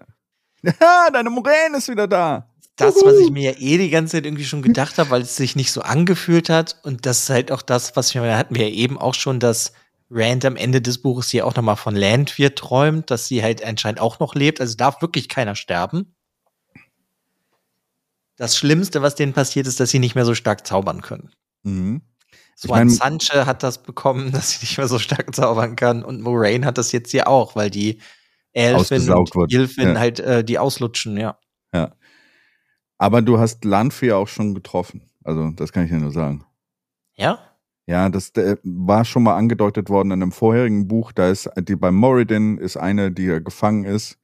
Ja, deine Moraine ist wieder da. Das, was ich mir ja eh die ganze Zeit irgendwie schon gedacht habe, weil es sich nicht so angefühlt hat. Und das ist halt auch das, was wir, hatten wir ja eben auch schon, dass Rand am Ende des Buches hier auch nochmal von Landwehr träumt, dass sie halt anscheinend auch noch lebt. Also darf wirklich keiner sterben. das Schlimmste, was denen passiert, ist, dass sie nicht mehr so stark zaubern können. Mhm. Swan Sanche hat das bekommen, dass sie nicht mehr so stark zaubern kann. Und Moraine hat das jetzt hier auch, weil die Elfin und Ilfin ja. halt äh, die auslutschen, ja. Ja. Aber du hast Lanfear auch schon getroffen. Also, das kann ich dir nur sagen. Ja? Ja, das äh, war schon mal angedeutet worden in einem vorherigen Buch. Da ist die bei Moradin ist eine, die gefangen ist,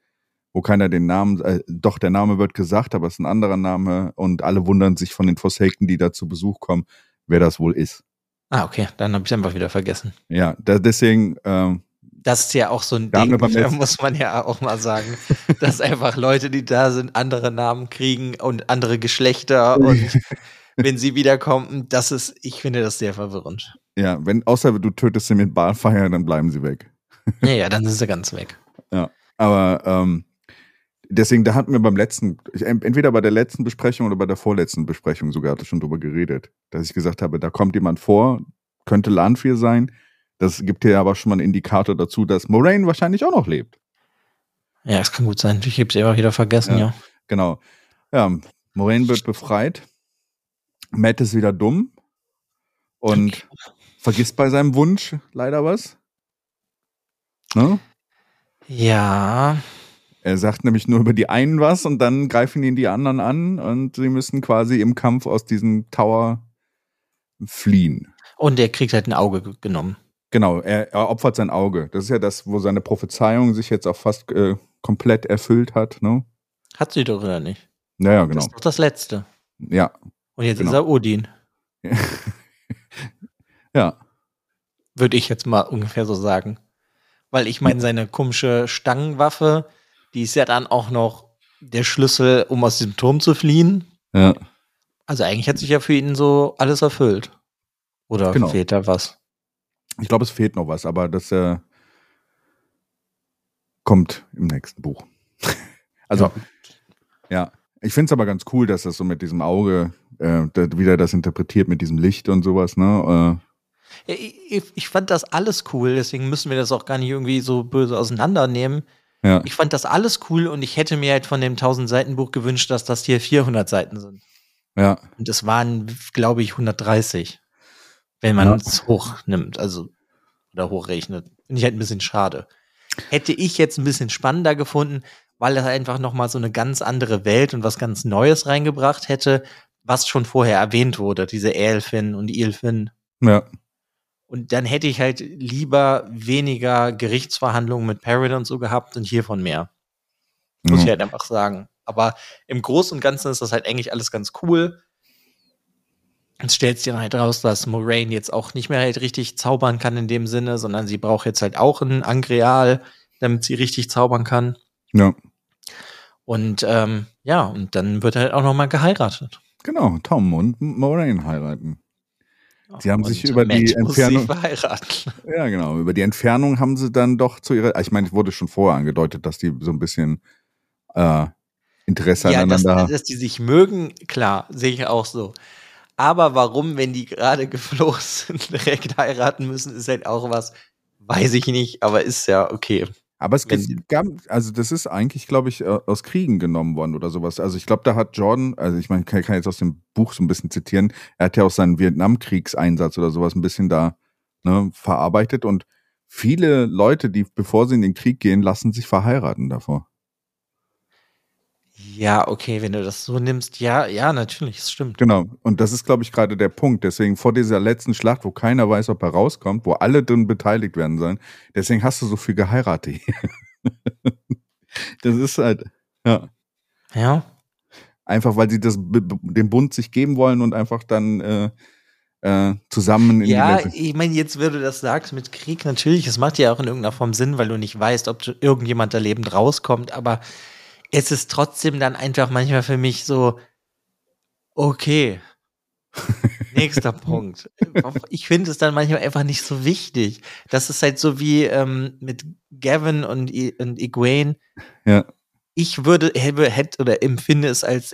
wo keiner den Namen, äh, doch der Name wird gesagt, aber es ist ein anderer Name und alle wundern sich von den Forsaken, die da zu Besuch kommen, wer das wohl ist. Ah, okay, dann habe ich einfach wieder vergessen. Ja, da, deswegen. Ähm, das ist ja auch so ein Ding, da muss man ja auch mal sagen, dass einfach Leute, die da sind, andere Namen kriegen und andere Geschlechter und wenn sie wiederkommen, das ist, ich finde das sehr verwirrend. Ja, wenn, außer du tötest sie mit Balfire, dann bleiben sie weg. Ja, ja, dann sind sie ganz weg. Ja, aber ähm, deswegen, da hatten wir beim letzten, entweder bei der letzten Besprechung oder bei der vorletzten Besprechung sogar schon drüber geredet, dass ich gesagt habe, da kommt jemand vor, könnte Lanfear sein. Das gibt dir aber schon mal einen Indikator dazu, dass Moraine wahrscheinlich auch noch lebt. Ja, es kann gut sein. Ich habe es immer wieder vergessen, ja. ja. Genau. Ja, Moraine wird befreit. Matt ist wieder dumm und okay. vergisst bei seinem Wunsch leider was. Ne? Ja. Er sagt nämlich nur über die einen was und dann greifen ihn die anderen an und sie müssen quasi im Kampf aus diesem Tower fliehen. Und er kriegt halt ein Auge genommen. Genau, er, er, opfert sein Auge. Das ist ja das, wo seine Prophezeiung sich jetzt auch fast äh, komplett erfüllt hat, ne? Hat sie doch oder nicht? Naja, genau. Das ist doch das Letzte. Ja. Und jetzt genau. ist er Odin. ja. Würde ich jetzt mal ungefähr so sagen. Weil ich meine, seine komische Stangenwaffe, die ist ja dann auch noch der Schlüssel, um aus diesem Turm zu fliehen. Ja. Also eigentlich hat sich ja für ihn so alles erfüllt. Oder genau. fehlt da was? Ich glaube, es fehlt noch was, aber das äh, kommt im nächsten Buch. also, ja. ja. Ich finde es aber ganz cool, dass das so mit diesem Auge äh, wieder das interpretiert mit diesem Licht und sowas, ne? Äh. Ja, ich, ich, fand das alles cool, deswegen müssen wir das auch gar nicht irgendwie so böse auseinandernehmen. Ja. Ich fand das alles cool und ich hätte mir halt von dem 1000 Seiten Buch gewünscht, dass das hier 400 Seiten sind. Ja. Und es waren, glaube ich, 130, wenn man es ja. hochnimmt, also oder hochrechnet. Finde ich halt ein bisschen schade. Hätte ich jetzt ein bisschen spannender gefunden, weil er einfach noch mal so eine ganz andere Welt und was ganz Neues reingebracht hätte, was schon vorher erwähnt wurde, diese Elfin und Ilfin. Ja. Und dann hätte ich halt lieber weniger Gerichtsverhandlungen mit Parrot und so gehabt und hiervon mehr. Muss mhm. ich halt einfach sagen. Aber im Großen und Ganzen ist das halt eigentlich alles ganz cool. Jetzt stellt sich dann halt raus, dass Moraine jetzt auch nicht mehr halt richtig zaubern kann in dem Sinne, sondern sie braucht jetzt halt auch ein Angreal, damit sie richtig zaubern kann. Ja. Und ähm, ja, und dann wird halt auch noch mal geheiratet. Genau, Tom und Moraine heiraten. Sie haben und sich über Matt die Entfernung. Ja, genau. Über die Entfernung haben sie dann doch zu ihrer. Ich meine, es wurde schon vorher angedeutet, dass die so ein bisschen äh, Interesse ja, aneinander haben. Dass, dass die sich mögen, klar, sehe ich auch so. Aber warum, wenn die gerade geflohen sind, direkt heiraten müssen, ist halt auch was, weiß ich nicht, aber ist ja okay. Aber es gibt, also das ist eigentlich, glaube ich, aus Kriegen genommen worden oder sowas. Also ich glaube, da hat Jordan, also ich meine, kann, kann jetzt aus dem Buch so ein bisschen zitieren, er hat ja auch seinen Vietnamkriegseinsatz oder sowas ein bisschen da ne, verarbeitet und viele Leute, die bevor sie in den Krieg gehen, lassen sich verheiraten davor. Ja, okay, wenn du das so nimmst, ja, ja, natürlich, es stimmt. Genau. Und das ist, glaube ich, gerade der Punkt. Deswegen vor dieser letzten Schlacht, wo keiner weiß, ob er rauskommt, wo alle drin beteiligt werden sollen, deswegen hast du so viel geheiratet. das ist halt, ja. Ja. Einfach, weil sie das, den Bund sich geben wollen und einfach dann äh, äh, zusammen in ja, ich meine, jetzt, wenn du das sagst mit Krieg, natürlich, es macht ja auch in irgendeiner Form Sinn, weil du nicht weißt, ob irgendjemand da lebend rauskommt, aber es ist trotzdem dann einfach manchmal für mich so, okay. Nächster Punkt. Ich finde es dann manchmal einfach nicht so wichtig. Das ist halt so wie ähm, mit Gavin und, I und Egwene. Ja. Ich würde, hätte oder empfinde es als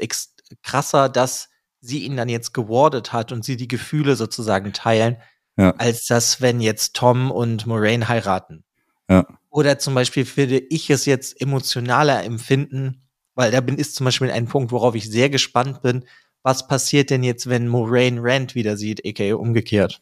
krasser, dass sie ihn dann jetzt gewordet hat und sie die Gefühle sozusagen teilen, ja. als das, wenn jetzt Tom und Moraine heiraten. Ja. Oder zum Beispiel würde ich es jetzt emotionaler empfinden, Weil da bin, ist zum Beispiel ein Punkt, worauf ich sehr gespannt bin. Was passiert denn jetzt, wenn Moraine Rand wieder sieht, aka umgekehrt?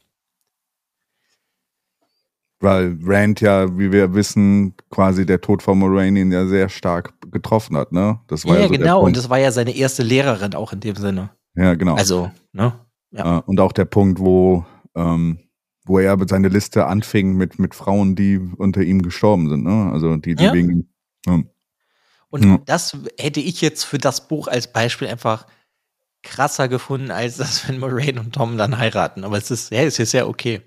Weil Rand ja, wie wir wissen, quasi der Tod von Moraine ihn ja sehr stark getroffen hat, ne? Das war ja, ja so genau, und das war ja seine erste Lehrerin auch in dem Sinne. Ja, genau. Also, ne? Ja. Und auch der Punkt, wo, ähm, wo er seine Liste anfing mit, mit Frauen, die unter ihm gestorben sind, ne? Also die, die ja. wegen. Ja. Und ja. das hätte ich jetzt für das Buch als Beispiel einfach krasser gefunden, als das, wenn Moraine und Tom dann heiraten. Aber es ist, ja, es ist ja okay.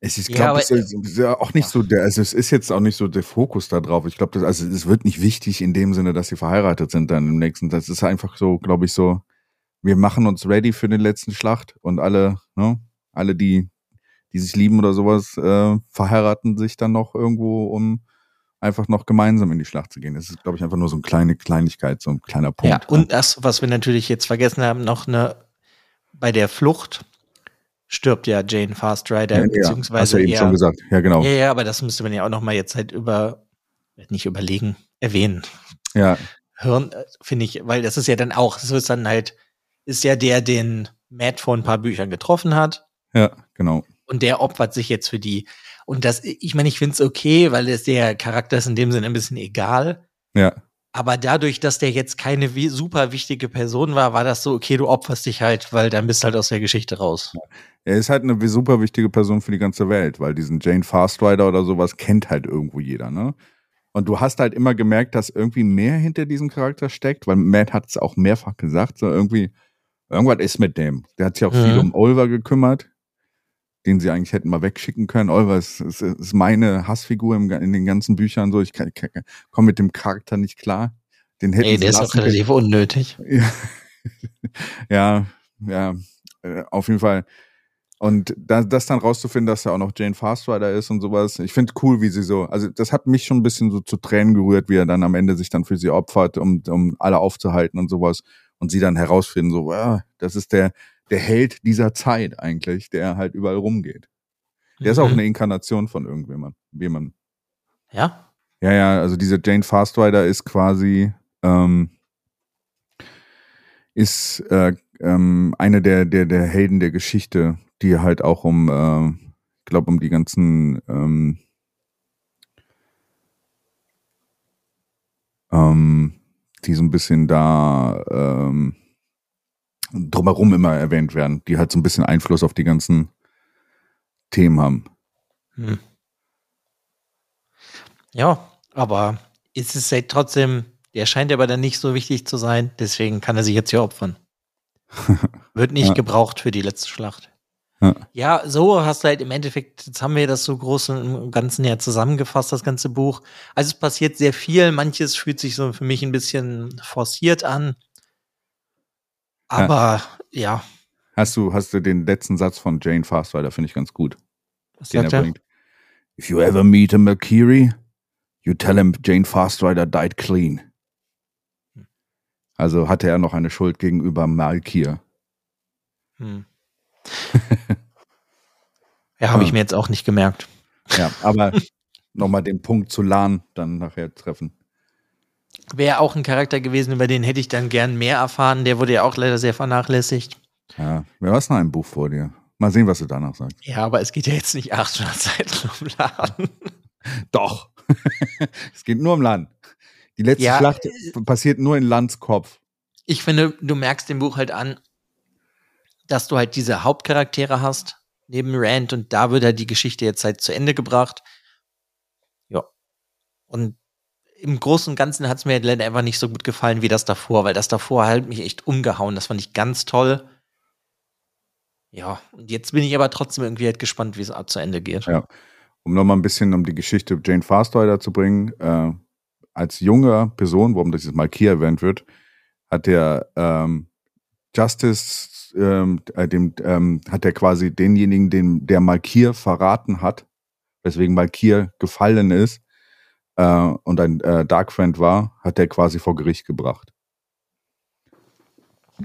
Es ist, glaube ich, ist ja auch nicht so der, also es ist jetzt auch nicht so der Fokus da drauf. Ich glaube, also es wird nicht wichtig in dem Sinne, dass sie verheiratet sind dann im nächsten. Das ist einfach so, glaube ich, so, wir machen uns ready für den letzten Schlacht und alle, ne, alle, die, die sich lieben oder sowas, äh, verheiraten sich dann noch irgendwo, um einfach noch gemeinsam in die Schlacht zu gehen. Das ist, glaube ich, einfach nur so eine kleine Kleinigkeit, so ein kleiner Punkt. Ja, und das, was wir natürlich jetzt vergessen haben, noch eine bei der Flucht stirbt ja Jane Fast Rider, ja, beziehungsweise. Hast du eben schon gesagt, ja, genau. Ja, ja, aber das müsste man ja auch noch mal jetzt halt über, nicht überlegen, erwähnen. Ja. Hören, äh, finde ich, weil das ist ja dann auch, das ist dann halt, ist ja der, den Matt vor ein paar Büchern getroffen hat. Ja, genau. Und der opfert sich jetzt für die. Und das, ich meine, ich finde es okay, weil es der Charakter ist in dem Sinne ein bisschen egal. Ja. Aber dadurch, dass der jetzt keine super wichtige Person war, war das so, okay, du opferst dich halt, weil dann bist du halt aus der Geschichte raus. Er ist halt eine super wichtige Person für die ganze Welt, weil diesen Jane Fastrider oder sowas kennt halt irgendwo jeder, ne? Und du hast halt immer gemerkt, dass irgendwie mehr hinter diesem Charakter steckt, weil Matt hat es auch mehrfach gesagt, so irgendwie, irgendwas ist mit dem. Der hat sich auch mhm. viel um Oliver gekümmert, den sie eigentlich hätten mal wegschicken können. Oliver ist, ist, ist meine Hassfigur im, in den ganzen Büchern so. Ich komme mit dem Charakter nicht klar. Den hätten Ey, der ist auch relativ unnötig. Ja, ja, ja, äh, auf jeden Fall. Und das, das dann rauszufinden, dass er auch noch Jane Fastrider ist und sowas. Ich finde cool, wie sie so, also das hat mich schon ein bisschen so zu Tränen gerührt, wie er dann am Ende sich dann für sie opfert, um, um alle aufzuhalten und sowas. Und sie dann herausfinden, so, ah, das ist der, der Held dieser Zeit eigentlich, der halt überall rumgeht. Der mhm. ist auch mhm. eine Inkarnation von irgendjemand, jemand. Ja? Ja, ja, also diese Jane Fastrider ist quasi, ähm, ist äh, ähm, eine der, der, der Helden der Geschichte, die halt auch um, äh, ich glaube, um die ganzen ähm, ähm, die so ein bisschen da ähm, drumherum immer erwähnt werden, die halt so ein bisschen Einfluss auf die ganzen Themen haben. Hm. Ja, aber ist es halt trotzdem, der scheint aber dann nicht so wichtig zu sein, deswegen kann er sich jetzt hier opfern. Wird nicht ja. gebraucht für die letzte Schlacht. Ja. ja. so hast du halt im Endeffekt, jetzt haben wir das so groß im ganzen Jahr zusammengefasst, das ganze Buch. Also es passiert sehr viel, manches fühlt sich so für mich ein bisschen forciert an. Aber ja. Hast du, hast du den letzten Satz von Jane Fastweiler, finde ich ganz gut. Was den sagt er bringt. If you ever meet a Mercury, you tell him Jane Fastrider died clean. Also hatte er noch eine Schuld gegenüber Malkir. Hm. ja, habe ich mir jetzt auch nicht gemerkt. Ja, aber nochmal den Punkt zu Lan dann nachher treffen. Wäre auch ein Charakter gewesen, über den hätte ich dann gern mehr erfahren. Der wurde ja auch leider sehr vernachlässigt. Ja, wer hast noch ein Buch vor dir? Mal sehen, was du danach sagst. Ja, aber es geht ja jetzt nicht 800 Seiten um Lan. Doch. es geht nur um Lan. Die letzte ja, Schlacht äh, passiert nur in Lands Kopf. Ich finde, du merkst dem Buch halt an, dass du halt diese Hauptcharaktere hast, neben Rand, und da wird halt die Geschichte jetzt halt zu Ende gebracht. Ja. Und im Großen und Ganzen hat es mir leider einfach nicht so gut gefallen wie das davor, weil das davor halt mich echt umgehauen. Das fand ich ganz toll. Ja, und jetzt bin ich aber trotzdem irgendwie halt gespannt, wie es zu Ende geht. Ja. Um nochmal ein bisschen um die Geschichte Jane Farsrider zu bringen, äh, als junge Person, warum das jetzt Malkia erwähnt wird, hat der ähm, Justice ähm, äh, dem, ähm, hat er quasi denjenigen, den der Malkir verraten hat, weswegen Malkir gefallen ist äh, und ein äh, Dark Friend war, hat er quasi vor Gericht gebracht.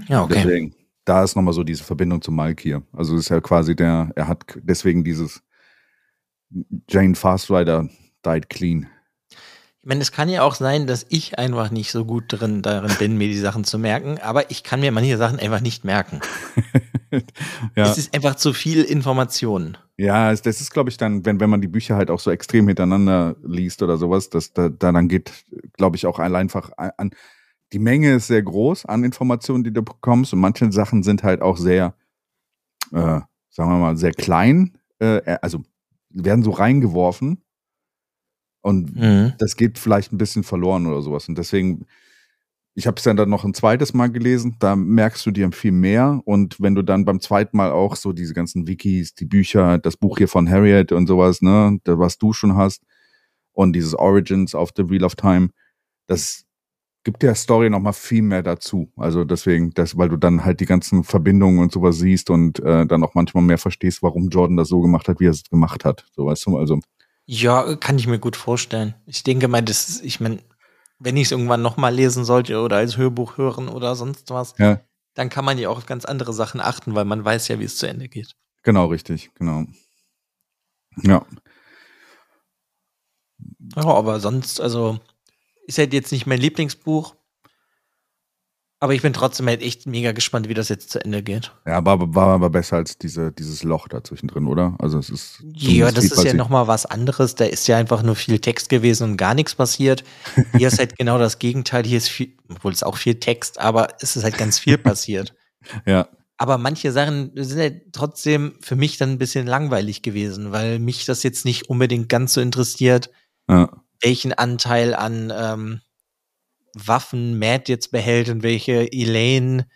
Ja, okay. Deswegen, da ist nochmal so diese Verbindung zu Malkir. Also ist ja quasi der, er hat deswegen dieses Jane Fastrider died clean. Ich meine, es kann ja auch sein, dass ich einfach nicht so gut drin darin bin, mir die Sachen zu merken, aber ich kann mir manche Sachen einfach nicht merken. ja. Es ist einfach zu viel Information. Ja, das ist, glaube ich, dann, wenn, wenn man die Bücher halt auch so extrem hintereinander liest oder sowas, dass da, da dann geht, glaube ich, auch einfach an. Die Menge ist sehr groß an Informationen, die du bekommst, und manche Sachen sind halt auch sehr, äh, sagen wir mal, sehr klein. Äh, also werden so reingeworfen und mhm. das geht vielleicht ein bisschen verloren oder sowas. Und deswegen, ich habe es dann, dann noch ein zweites Mal gelesen, da merkst du dir viel mehr. Und wenn du dann beim zweiten Mal auch so diese ganzen Wikis, die Bücher, das Buch hier von Harriet und sowas, ne, was du schon hast, und dieses Origins of the Wheel of Time, das gibt der Story noch mal viel mehr dazu. Also deswegen, das, weil du dann halt die ganzen Verbindungen und sowas siehst und äh, dann auch manchmal mehr verstehst, warum Jordan das so gemacht hat, wie er es gemacht hat. So weißt du, also ja, kann ich mir gut vorstellen. Ich denke mal, das ist, ich meine, wenn ich es irgendwann nochmal lesen sollte oder als Hörbuch hören oder sonst was, ja. dann kann man ja auch auf ganz andere Sachen achten, weil man weiß ja, wie es zu Ende geht. Genau, richtig, genau. Ja. Ja, aber sonst, also, ist halt jetzt nicht mein Lieblingsbuch, aber ich bin trotzdem halt echt mega gespannt, wie das jetzt zu Ende geht. Ja, war, war aber besser als diese, dieses Loch dazwischen drin, oder? Also es ist. Ja, das ist ja nochmal was anderes. Da ist ja einfach nur viel Text gewesen und gar nichts passiert. Hier ist halt genau das Gegenteil. Hier ist viel, obwohl es auch viel Text, aber es ist halt ganz viel passiert. ja. Aber manche Sachen sind halt trotzdem für mich dann ein bisschen langweilig gewesen, weil mich das jetzt nicht unbedingt ganz so interessiert, ja. welchen Anteil an ähm, Waffen Matt jetzt behält und welche Elaine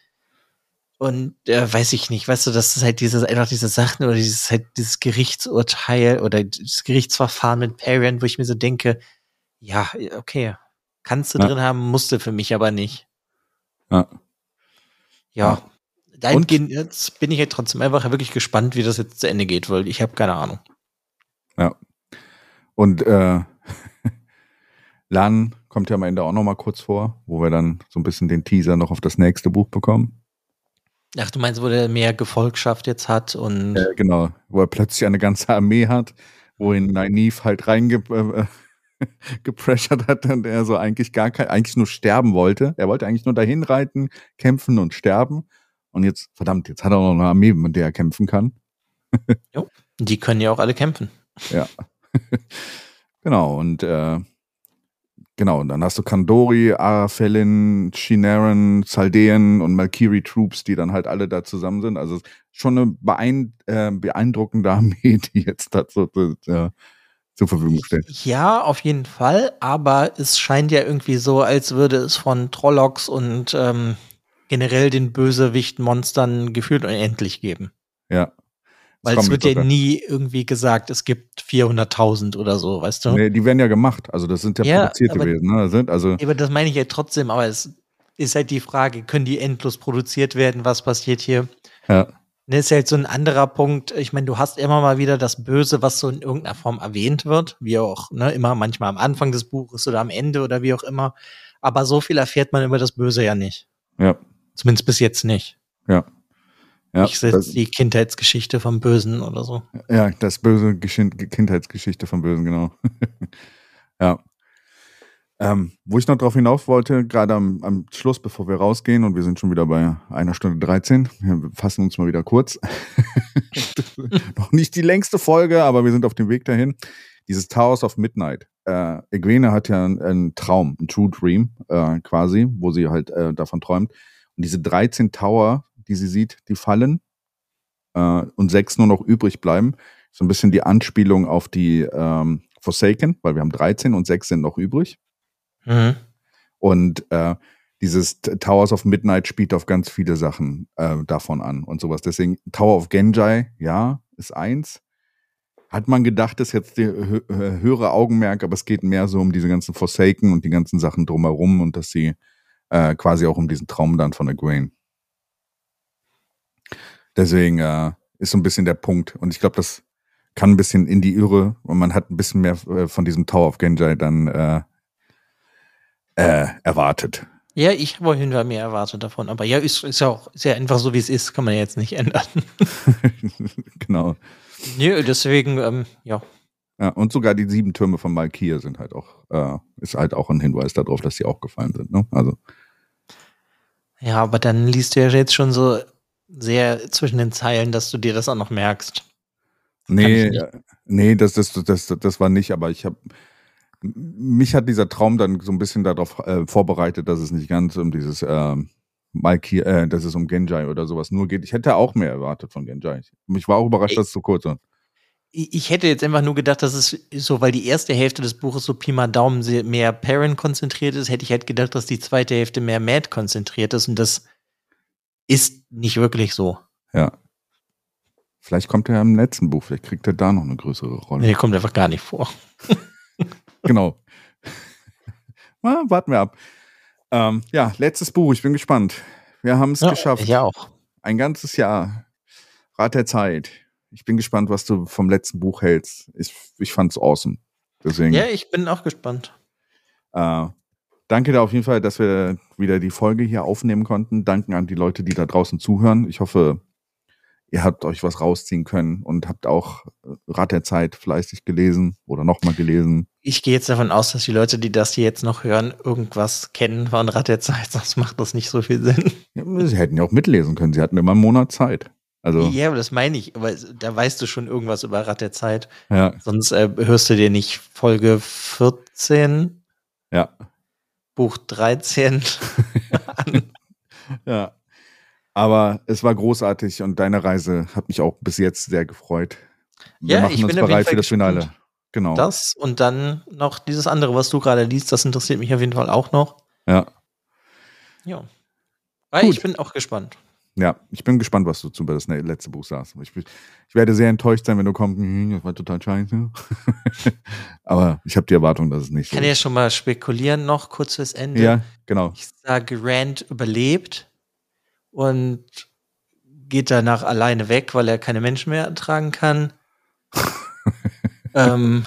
und äh, weiß ich nicht, weißt du, das ist halt dieses, einfach diese Sachen oder dieses halt dieses Gerichtsurteil oder das Gerichtsverfahren mit Parian, wo ich mir so denke, ja, okay, kannst du ja. drin haben, musste für mich aber nicht. Ja. Ja. Dahingehend jetzt bin ich halt trotzdem einfach wirklich gespannt, wie das jetzt zu Ende geht, weil ich habe keine Ahnung. Ja. Und äh, Lan kommt ja am Ende auch noch mal kurz vor, wo wir dann so ein bisschen den Teaser noch auf das nächste Buch bekommen. Ach, du meinst, wo der mehr Gefolgschaft jetzt hat und. Ja, genau, wo er plötzlich eine ganze Armee hat, wo ihn Nynaeve halt reingepressert äh, hat und er so eigentlich gar kein, eigentlich nur sterben wollte. Er wollte eigentlich nur dahin reiten, kämpfen und sterben. Und jetzt, verdammt, jetzt hat er noch eine Armee, mit der er kämpfen kann. jo, die können ja auch alle kämpfen. Ja. genau, und äh, Genau, und dann hast du Kandori, Arafelin, Shinaren, Zaldeen und Malkiri Troops, die dann halt alle da zusammen sind. Also schon eine beein äh, beeindruckende Armee, die jetzt da so, äh, zur Verfügung steht. Ja, auf jeden Fall, aber es scheint ja irgendwie so, als würde es von Trollocs und ähm, generell den Bösewicht-Monstern gefühlt unendlich geben. Ja, weil es wird ja nie irgendwie gesagt, es gibt 400.000 oder so, weißt du? Nee, die werden ja gemacht. Also das sind ja, ja produziert aber, gewesen. Ne? Sind also aber das meine ich ja trotzdem. Aber es ist halt die Frage, können die endlos produziert werden? Was passiert hier? Ja. Das ist halt so ein anderer Punkt. Ich meine, du hast immer mal wieder das Böse, was so in irgendeiner Form erwähnt wird, wie auch ne, immer manchmal am Anfang des Buches oder am Ende oder wie auch immer. Aber so viel erfährt man über das Böse ja nicht. Ja. Zumindest bis jetzt nicht. Ja. Ja, ich setze die Kindheitsgeschichte vom Bösen oder so. Ja, das böse Kindheitsgeschichte vom Bösen, genau. ja. Ähm, wo ich noch drauf hinauf wollte, gerade am, am, Schluss, bevor wir rausgehen, und wir sind schon wieder bei einer Stunde 13, wir fassen uns mal wieder kurz. noch nicht die längste Folge, aber wir sind auf dem Weg dahin. Dieses Towers of Midnight. Äh, Egwene hat ja einen, einen Traum, einen True Dream äh, quasi, wo sie halt äh, davon träumt. Und diese 13 Tower die sie sieht, die fallen äh, und sechs nur noch übrig bleiben. So ein bisschen die Anspielung auf die ähm, Forsaken, weil wir haben 13 und sechs sind noch übrig. Mhm. Und äh, dieses Towers of Midnight spielt auf ganz viele Sachen äh, davon an und sowas. Deswegen Tower of Genjai, ja, ist eins. Hat man gedacht, ist jetzt die hö höhere Augenmerk, aber es geht mehr so um diese ganzen Forsaken und die ganzen Sachen drumherum und dass sie äh, quasi auch um diesen Traum dann von Egwene. Deswegen äh, ist so ein bisschen der Punkt. Und ich glaube, das kann ein bisschen in die Irre und man hat ein bisschen mehr äh, von diesem Tower of Genjai dann äh, äh, erwartet. Ja, ich habe Fall mehr erwartet davon. Aber ja, ist, ist ja auch ja einfach so, wie es ist, kann man ja jetzt nicht ändern. genau. Nö, deswegen, ähm, ja. Ja, und sogar die sieben Türme von Malkia sind halt auch, äh, ist halt auch ein Hinweis darauf, dass sie auch gefallen sind. Ne? Also. Ja, aber dann liest du ja jetzt schon so sehr zwischen den Zeilen, dass du dir das auch noch merkst. Nee, nee, das, das, das, das war nicht, aber ich habe mich hat dieser Traum dann so ein bisschen darauf äh, vorbereitet, dass es nicht ganz um dieses äh, Malki, äh, dass es um Genjai oder sowas nur geht. Ich hätte auch mehr erwartet von Genjai. Ich war auch überrascht, ich, dass es so kurz war. Ich hätte jetzt einfach nur gedacht, dass es so, weil die erste Hälfte des Buches so Pi mal Daumen mehr Perrin konzentriert ist, hätte ich halt gedacht, dass die zweite Hälfte mehr Matt konzentriert ist und das ist nicht wirklich so. Ja. Vielleicht kommt er im letzten Buch, vielleicht kriegt er da noch eine größere Rolle. Nee, der kommt einfach gar nicht vor. genau. Mal, warten wir ab. Ähm, ja, letztes Buch, ich bin gespannt. Wir haben es ja, geschafft. Ich auch. Ein ganzes Jahr. Rat der Zeit. Ich bin gespannt, was du vom letzten Buch hältst. Ich, ich fand's awesome. Deswegen. Ja, ich bin auch gespannt. Äh, danke dir auf jeden Fall, dass wir wieder die Folge hier aufnehmen konnten. Danken an die Leute, die da draußen zuhören. Ich hoffe, ihr habt euch was rausziehen können und habt auch äh, Rat der Zeit fleißig gelesen oder nochmal gelesen. Ich gehe jetzt davon aus, dass die Leute, die das hier jetzt noch hören, irgendwas kennen von Rat der Zeit, sonst macht das nicht so viel Sinn. Ja, sie hätten ja auch mitlesen können. Sie hatten immer einen Monat Zeit. Also, ja, aber das meine ich. Aber da weißt du schon irgendwas über Rat der Zeit. Ja. Sonst äh, hörst du dir nicht Folge 14. Ja. Buch 13 an. Ja. Aber es war großartig und deine Reise hat mich auch bis jetzt sehr gefreut. Wir ja, machen ich uns bin bereit für das Finale. Genau. Das und dann noch dieses andere, was du gerade liest, das interessiert mich auf jeden Fall auch noch. Ja. Ja. Weil ich bin auch gespannt. Ja, ich bin gespannt, was du zu das letzte Buch sagst. Ich, ich, werde sehr enttäuscht sein, wenn du kommst, hm, das war total scheiße. Aber ich habe die Erwartung, dass es nicht so Ich kann ja schon mal spekulieren, noch kurz fürs Ende. Ja, genau. Ich sage, Rand überlebt und geht danach alleine weg, weil er keine Menschen mehr ertragen kann. ähm,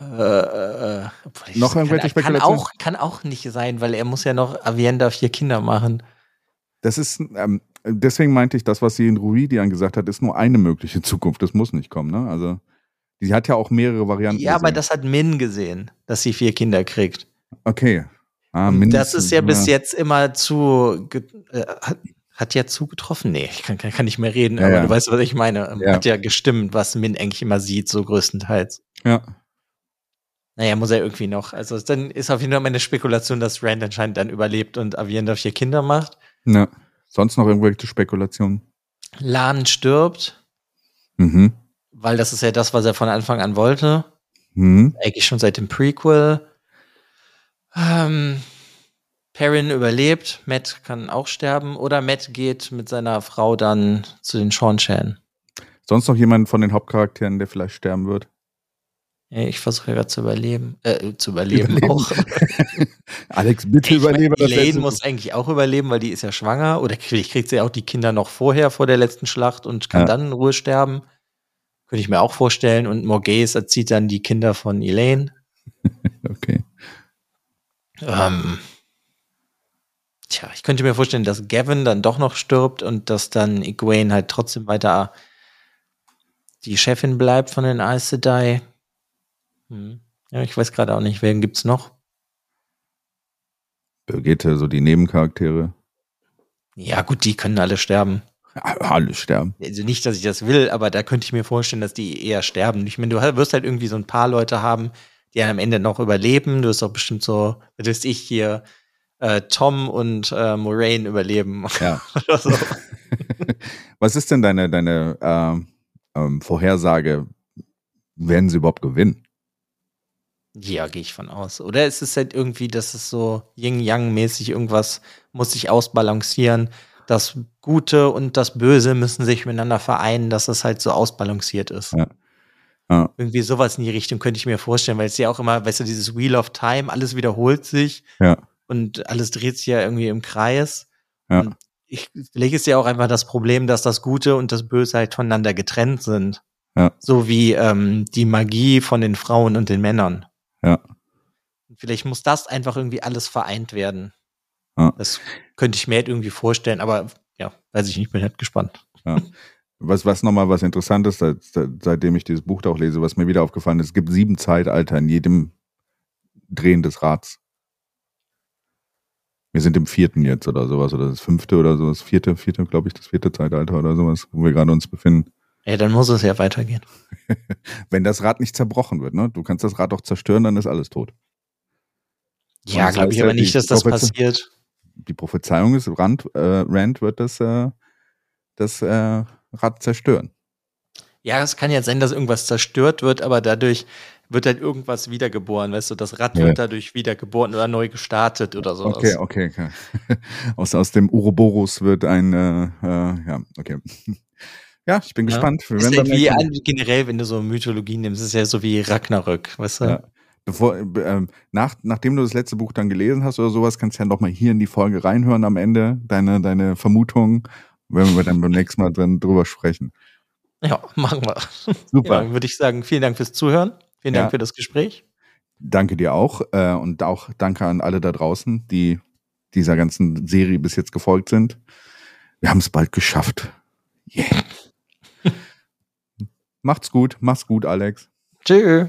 äh, äh, noch irgendwelche Spekulationen? Kann auch, kann auch nicht sein, weil er muss ja noch Avienda vier Kinder machen. Das ist, ähm, deswegen meinte ich, das, was sie in Ruidian gesagt hat, ist nur eine mögliche Zukunft. Das muss nicht kommen, ne? Also, sie hat ja auch mehrere Varianten. Ja, gesehen. aber das hat Min gesehen, dass sie vier Kinder kriegt. Okay. Ah, das ist ja, ja, bis jetzt immer zu, äh, hat, hat, ja zugetroffen. Nee, ich kann, kann, nicht mehr reden, ja, aber ja. du weißt, was ich meine. Hat ja gestimmt, was Min eigentlich immer sieht, so größtenteils. Ja. Naja, muss er irgendwie noch. Also dann ist auf jeden Fall meine Spekulation, dass Rand anscheinend dann überlebt und Avienda vier Kinder macht. Ja. Sonst noch irgendwelche Spekulationen? Lan stirbt. Mhm. Weil das ist ja das, was er von Anfang an wollte. Mhm. Eigentlich schon seit dem Prequel. Ähm, Perrin überlebt, Matt kann auch sterben oder Matt geht mit seiner Frau dann zu den Sean Chan. Sonst noch jemand von den Hauptcharakteren, der vielleicht sterben wird? Ich versuche gerade zu überleben. Äh, zu überleben, überleben. auch. Alex, bitte überlebe das. Elaine muss eigentlich auch überleben, weil die ist ja schwanger. Oder vielleicht kriegt sie ja auch die Kinder noch vorher, vor der letzten Schlacht und kann ja. dann in Ruhe sterben. Könnte ich mir auch vorstellen. Und Morghese erzieht dann die Kinder von Elaine. okay. Ähm, tja, ich könnte mir vorstellen, dass Gavin dann doch noch stirbt und dass dann Egwene halt trotzdem weiter die Chefin bleibt von den Aes Sedai. Hm. Ja, ich weiß gerade auch nicht, wen gibt's noch? Birgitte, so die Nebencharaktere. Ja, gut, die können alle sterben. Alle sterben. Also nicht, dass ich das will, aber da könnte ich mir vorstellen, dass die eher sterben. Ich meine, du wirst halt irgendwie so ein paar Leute haben, die am Ende noch überleben. Du wirst auch bestimmt so, weiß ich hier, äh, Tom und äh, Moraine überleben. Ja. so. Was ist denn deine, deine äh, ähm, Vorhersage? Werden sie überhaupt gewinnen? Ja, gehe ich von aus. Oder ist es halt irgendwie, dass es so Yin-Yang-mäßig irgendwas muss sich ausbalancieren. Das Gute und das Böse müssen sich miteinander vereinen, dass es halt so ausbalanciert ist. Ja. Ja. Irgendwie sowas in die Richtung könnte ich mir vorstellen, weil es ja auch immer, weißt du, dieses Wheel of Time, alles wiederholt sich ja. und alles dreht sich ja irgendwie im Kreis. Ja. Und ich, vielleicht ist ja auch einfach das Problem, dass das Gute und das Böse halt voneinander getrennt sind. Ja. So wie ähm, die Magie von den Frauen und den Männern. Ja. Vielleicht muss das einfach irgendwie alles vereint werden. Ja. Das könnte ich mir halt irgendwie vorstellen, aber ja, weiß ich nicht, bin halt gespannt. Ja. was, was nochmal was Interessantes, seit, seitdem ich dieses Buch da auch lese, was mir wieder aufgefallen ist, es gibt sieben Zeitalter in jedem Drehen des Rads. Wir sind im vierten jetzt oder sowas, oder das fünfte oder so, das vierte, vierte, glaube ich, das vierte Zeitalter oder sowas, wo wir gerade uns befinden. Ja, dann muss es ja weitergehen. Wenn das Rad nicht zerbrochen wird, ne? Du kannst das Rad doch zerstören, dann ist alles tot. Ja, glaube ich aber nicht, dass das passiert. Die Prophezeiung ist, Rand, äh, Rand wird das, äh, das äh, Rad zerstören. Ja, es kann jetzt sein, dass irgendwas zerstört wird, aber dadurch wird halt irgendwas wiedergeboren, weißt du, das Rad ja. wird dadurch wiedergeboren oder neu gestartet oder sowas. Okay, okay, okay. aus, aus dem Uroboros wird ein, äh, äh, ja, okay. Ja, ich bin ja. gespannt. Ist ja wie an, generell, wenn du so Mythologie nimmst, ist ja so wie Ragnarök, weißt du? Ja. Bevor, äh, nach, nachdem du das letzte Buch dann gelesen hast oder sowas, kannst du ja noch mal hier in die Folge reinhören am Ende, deine, deine Vermutungen, wenn wir dann beim nächsten Mal dann drüber sprechen. Ja, machen wir. Super. Ja, würde ich sagen, vielen Dank fürs Zuhören. Vielen Dank ja. für das Gespräch. Danke dir auch äh, und auch danke an alle da draußen, die dieser ganzen Serie bis jetzt gefolgt sind. Wir haben es bald geschafft. Yeah. Macht's gut, mach's gut, Alex. Tschüss.